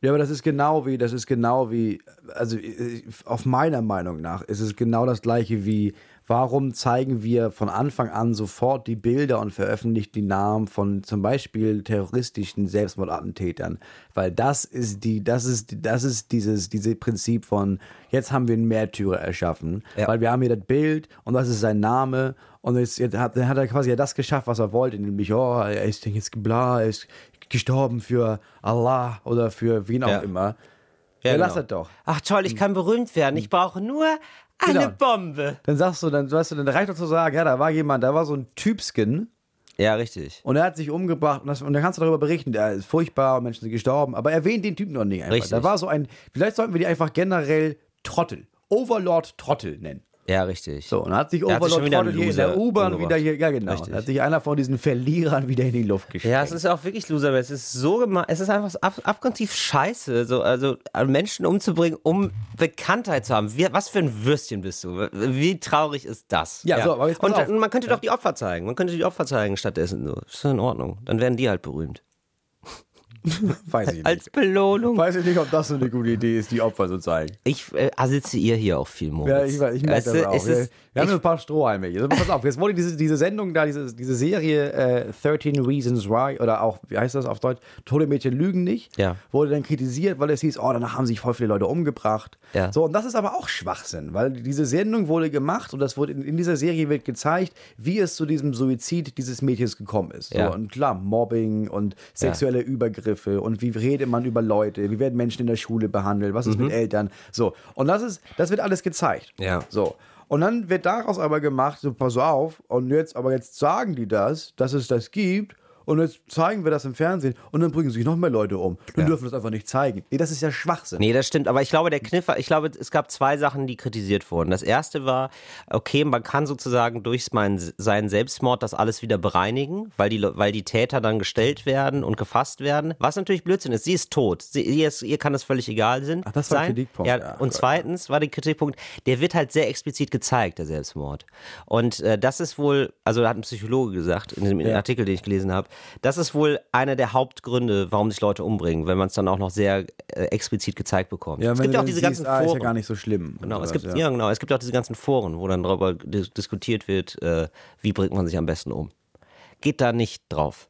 Ja, aber das ist genau wie, das ist genau wie, also äh, auf meiner Meinung nach ist es genau das gleiche wie, warum zeigen wir von Anfang an sofort die Bilder und veröffentlichen die Namen von zum Beispiel terroristischen Selbstmordattentätern? Weil das ist die, das ist, das ist dieses, dieses Prinzip von, jetzt haben wir einen Märtyrer erschaffen, Ja. weil wir haben hier das Bild und das ist sein Name und jetzt, jetzt hat, dann hat er quasi ja das geschafft, was er wollte, nämlich, oh, er ist jetzt bla, er ist gestorben für Allah oder für wen auch Ja. immer. Ja, Ja, lass genau. das doch. Ach toll, ich kann berühmt werden. Ich brauche nur eine Genau. Bombe. Dann sagst du, dann weißt du, dann reicht doch zu sagen, ja, da war jemand, da war so ein Typskin Ja, richtig. und er hat sich umgebracht und, das, und dann kannst du darüber berichten, der ist furchtbar und Menschen sind gestorben, aber erwähnt den Typen noch nicht einfach. Richtig. Da war so ein, vielleicht sollten wir die einfach generell Trottel, Overlord Trottel nennen. Ja, richtig. So, und hat sich hat sich Overlord einen hier in der U-Bahn wieder hier, ja genau, Richtig. Hat sich einer von diesen Verlierern wieder in die Luft gesteckt. Ja, es ist auch wirklich loser, es ist so gemein, es ist einfach ab, abgrundtief scheiße, so, also Menschen umzubringen, um Bekanntheit zu haben. Wie, was für ein Würstchen bist du? Wie traurig ist das? Ja, so, aber jetzt und, und man könnte doch die Opfer zeigen. Man könnte die Opfer zeigen stattdessen. So. Ist doch in Ordnung. Dann werden die halt berühmt. Weiß ich nicht. Als Belohnung. Weiß ich nicht, ob das so eine gute Idee ist, die Opfer zu zeigen. Ich äh, sitze ihr hier auch viel, Moritz. Ja, ich, weiß- ich merke Es das auch. wir ist- haben ich- ein paar Strohhalme hier. Also, pass auf, jetzt wurde diese, diese Sendung da, diese, diese Serie äh, 13 Reasons Why oder auch, wie heißt das auf Deutsch? Tote Mädchen lügen nicht. Ja. Wurde dann kritisiert, weil es hieß, oh, danach haben sich voll viele Leute umgebracht. Ja. So, und das ist aber auch Schwachsinn, weil diese Sendung wurde gemacht und das wurde in, in dieser Serie wird gezeigt, wie es zu diesem Suizid dieses Mädchens gekommen ist. So, Ja. und klar, Mobbing und sexuelle Übergriffe und wie redet man über Leute, wie werden Menschen in der Schule behandelt, was ist mit Eltern. So, und das ist, das wird alles gezeigt. Mhm. Ja. So. Und dann wird daraus aber gemacht, so pass auf, und jetzt, aber jetzt sagen die das, dass es das gibt, und jetzt zeigen wir das im Fernsehen und dann bringen sich noch mehr Leute um. Dann dürfen wir das einfach nicht zeigen. Nee, das ist ja Schwachsinn. Nee, das stimmt. Aber ich glaube, der Kniff ich glaube, es gab zwei Sachen, die kritisiert wurden. Das erste war, okay, man kann sozusagen durch seinen Selbstmord das alles wieder bereinigen, weil die, weil die Täter dann gestellt werden und gefasst werden. Was natürlich Blödsinn ist. Sie ist tot. Sie, ihr, ist, ihr kann es völlig egal sind, Ach, das war der sein. Kritikpunkt. Ja, Ja, und Gott. zweitens war der Kritikpunkt, der wird halt sehr explizit gezeigt, der Selbstmord. Und äh, das ist wohl, also da hat ein Psychologe gesagt, in dem Ja. Artikel, den ich gelesen habe, das ist wohl einer der Hauptgründe, warum sich Leute umbringen, wenn man es dann auch noch sehr äh, explizit gezeigt bekommt. Ja, es gibt ja auch diese siehst, ganzen ah, ist ja Foren. gar nicht so schlimm. Genau, es sowas, gibt, ja. genau, es gibt auch diese ganzen Foren, wo dann darüber dis diskutiert wird, äh, wie bringt man sich am besten um. Geht da nicht drauf.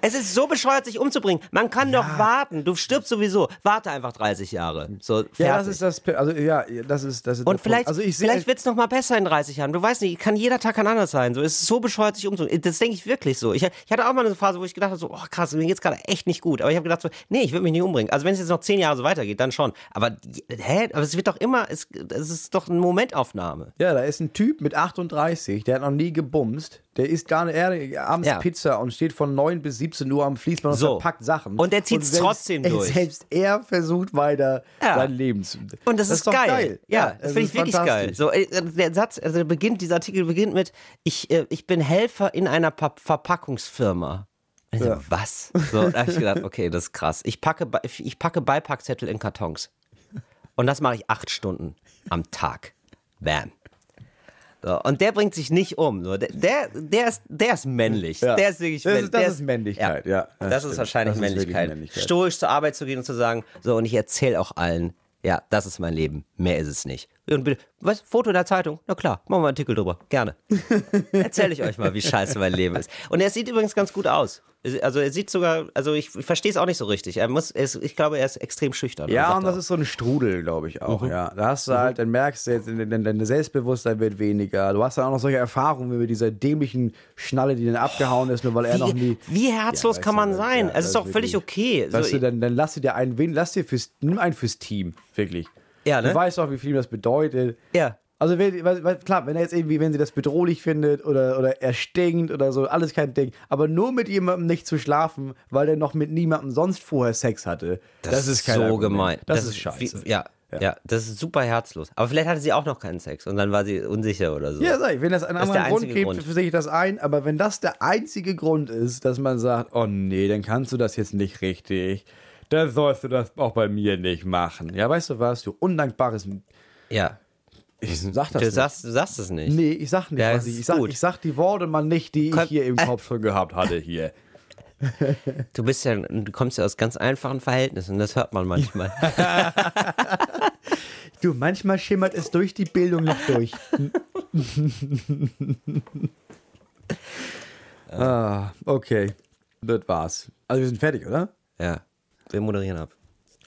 Es ist so bescheuert, sich umzubringen. Man kann doch warten. Du stirbst sowieso. Warte einfach 30 Jahre. So, fertig. Ja, das ist das, also ja, das ist, das ist Und vielleicht, also ich vielleicht wird es nochmal besser in 30 Jahren. Du weißt nicht, kann jeder Tag kann anders sein. So, es ist so bescheuert, sich umzubringen. Das denke ich wirklich so. Ich, ich hatte auch mal eine Phase, wo ich gedacht habe, so, oh krass, mir geht's gerade echt nicht gut. Aber ich habe gedacht so, nee, ich würde mich nicht umbringen. Also wenn es jetzt noch 10 Jahre so weitergeht, dann schon. Aber, hä? Aber es wird doch immer, es, es ist doch eine Momentaufnahme. ja, da ist ein Typ mit 38, der hat noch nie gebumst. Der isst gar nicht, er abends Ja. Pizza und steht von 9 bis 17 Uhr am Fließband und So. verpackt Sachen. Und der zieht's selbst- trotzdem durch. Selbst er versucht weiter Ja. sein Leben zu. Und das, ist, doch geil. Ja, das es finde ich wirklich geil. So, äh, der Satz, also beginnt, dieser Artikel beginnt mit, ich, äh, ich bin Helfer in einer pa Verpackungsfirma. Ich so, Ja. Was? So, da habe ich gedacht, okay, das ist krass. Ich packe, ich packe Beipackzettel in Kartons. Und das mache ich acht Stunden am Tag. Bam. So, und der bringt sich nicht um. So, der, der, der, ist, der ist männlich. Ja. Der ist wirklich Das ist- das Der ist Männlichkeit, ja, das Das, ist wahrscheinlich Das ist Männlichkeit. Männlichkeit. Stoisch zur Arbeit zu gehen und zu sagen, so, und ich erzähle auch allen, ja, das ist mein Leben. Mehr ist es nicht. Und bitte, was? Foto in der Zeitung? Na klar, machen wir einen Artikel drüber. Gerne. Erzähle ich euch mal, wie scheiße mein Leben ist. Und er sieht übrigens ganz gut aus. Also er sieht sogar, also ich, ich verstehe es auch nicht so richtig. Er muss, er ist, ich glaube, er ist extrem schüchtern. Ja, und das auch. ist so ein Strudel, glaube ich auch. Mhm. Ja, da hast du halt, dann merkst du jetzt, dein, Selbstbewusstsein wird weniger. Du hast dann auch noch solche Erfahrungen wie mit dieser dämlichen Schnalle, die dann abgehauen ist, nur weil er noch nie. wie, wie herzlos Ja, kann man sein? ja, es ist das doch ist völlig okay. Weißt So, du, dann, dann lass dir einen, lass dir fürs, nimm einen fürs Team, wirklich. Ja, ne? Du weißt auch, wie viel das bedeutet. ja. Also wenn, weil, klar, wenn er jetzt irgendwie, wenn sie das bedrohlich findet oder, oder er stinkt oder so, alles kein Ding. Aber nur mit jemandem nicht zu schlafen, weil er noch mit niemandem sonst vorher Sex hatte. Das, ist kein so Argument. gemein. Das, ist scheiße. Wie, ja, ja, das ist super herzlos. Aber vielleicht hatte sie auch noch keinen Sex und dann war sie unsicher oder so. Ja, sag ich, wenn das einen Das anderen Grund gibt, sehe ich das ein. Aber wenn das der einzige Grund ist, dass man sagt, oh nee, dann kannst du das jetzt nicht richtig, dann sollst du das auch bei mir nicht machen. Ja, weißt du was, du undankbares... ja. Ich sag das Du nicht. sagst, du sagst es nicht. Nee, ich sag nicht, Ja, was ich, ich, sag, ich sag die Worte mal nicht, die ich Komm, hier im äh. Kopf schon gehabt hatte hier. Du bist ja, du kommst ja aus ganz einfachen Verhältnissen, das hört man manchmal. Du, manchmal schimmert es durch die Bildung noch durch. ah, okay. Das war's. Also wir sind fertig, oder? ja. Wir moderieren ab.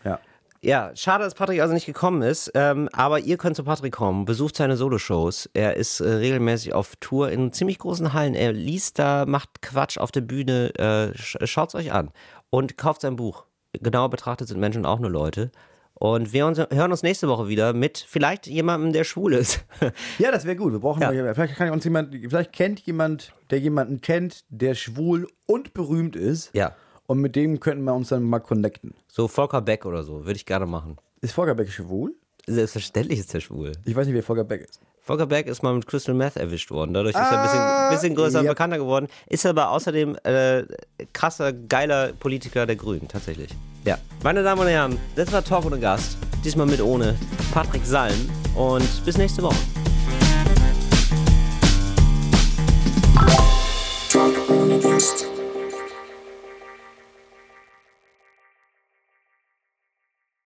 Ja. Ja, schade, dass Patrick also nicht gekommen ist, ähm, aber ihr könnt zu Patrick kommen, besucht seine Soloshows. Er ist äh, regelmäßig auf Tour in ziemlich großen Hallen. Er liest da, macht Quatsch auf der Bühne. Äh, sch schaut's euch an und kauft sein Buch. Genauer betrachtet sind Menschen auch nur Leute. Und wir uns, hören uns nächste Woche wieder mit vielleicht jemandem, der schwul ist. Ja, das wäre gut. Wir brauchen Ja. mal, vielleicht kann uns jemand, vielleicht kennt jemand, der jemanden kennt, der schwul und berühmt ist. ja, Und mit dem könnten wir uns dann mal connecten. so Volker Beck oder so, würde ich gerne machen. Ist Volker Beck schwul? Selbstverständlich ist er schwul. Ich weiß nicht, wer Volker Beck ist. Volker Beck ist mal mit Crystal Meth erwischt worden. Dadurch ist er ein Ah, bisschen, bisschen größer und ja. bekannter geworden. Ist aber außerdem äh, krasser, geiler Politiker der Grünen, tatsächlich. Ja. Meine Damen und Herren, das war Talk ohne Gast. Diesmal mit ohne Patrick Salm. Und bis nächste Woche.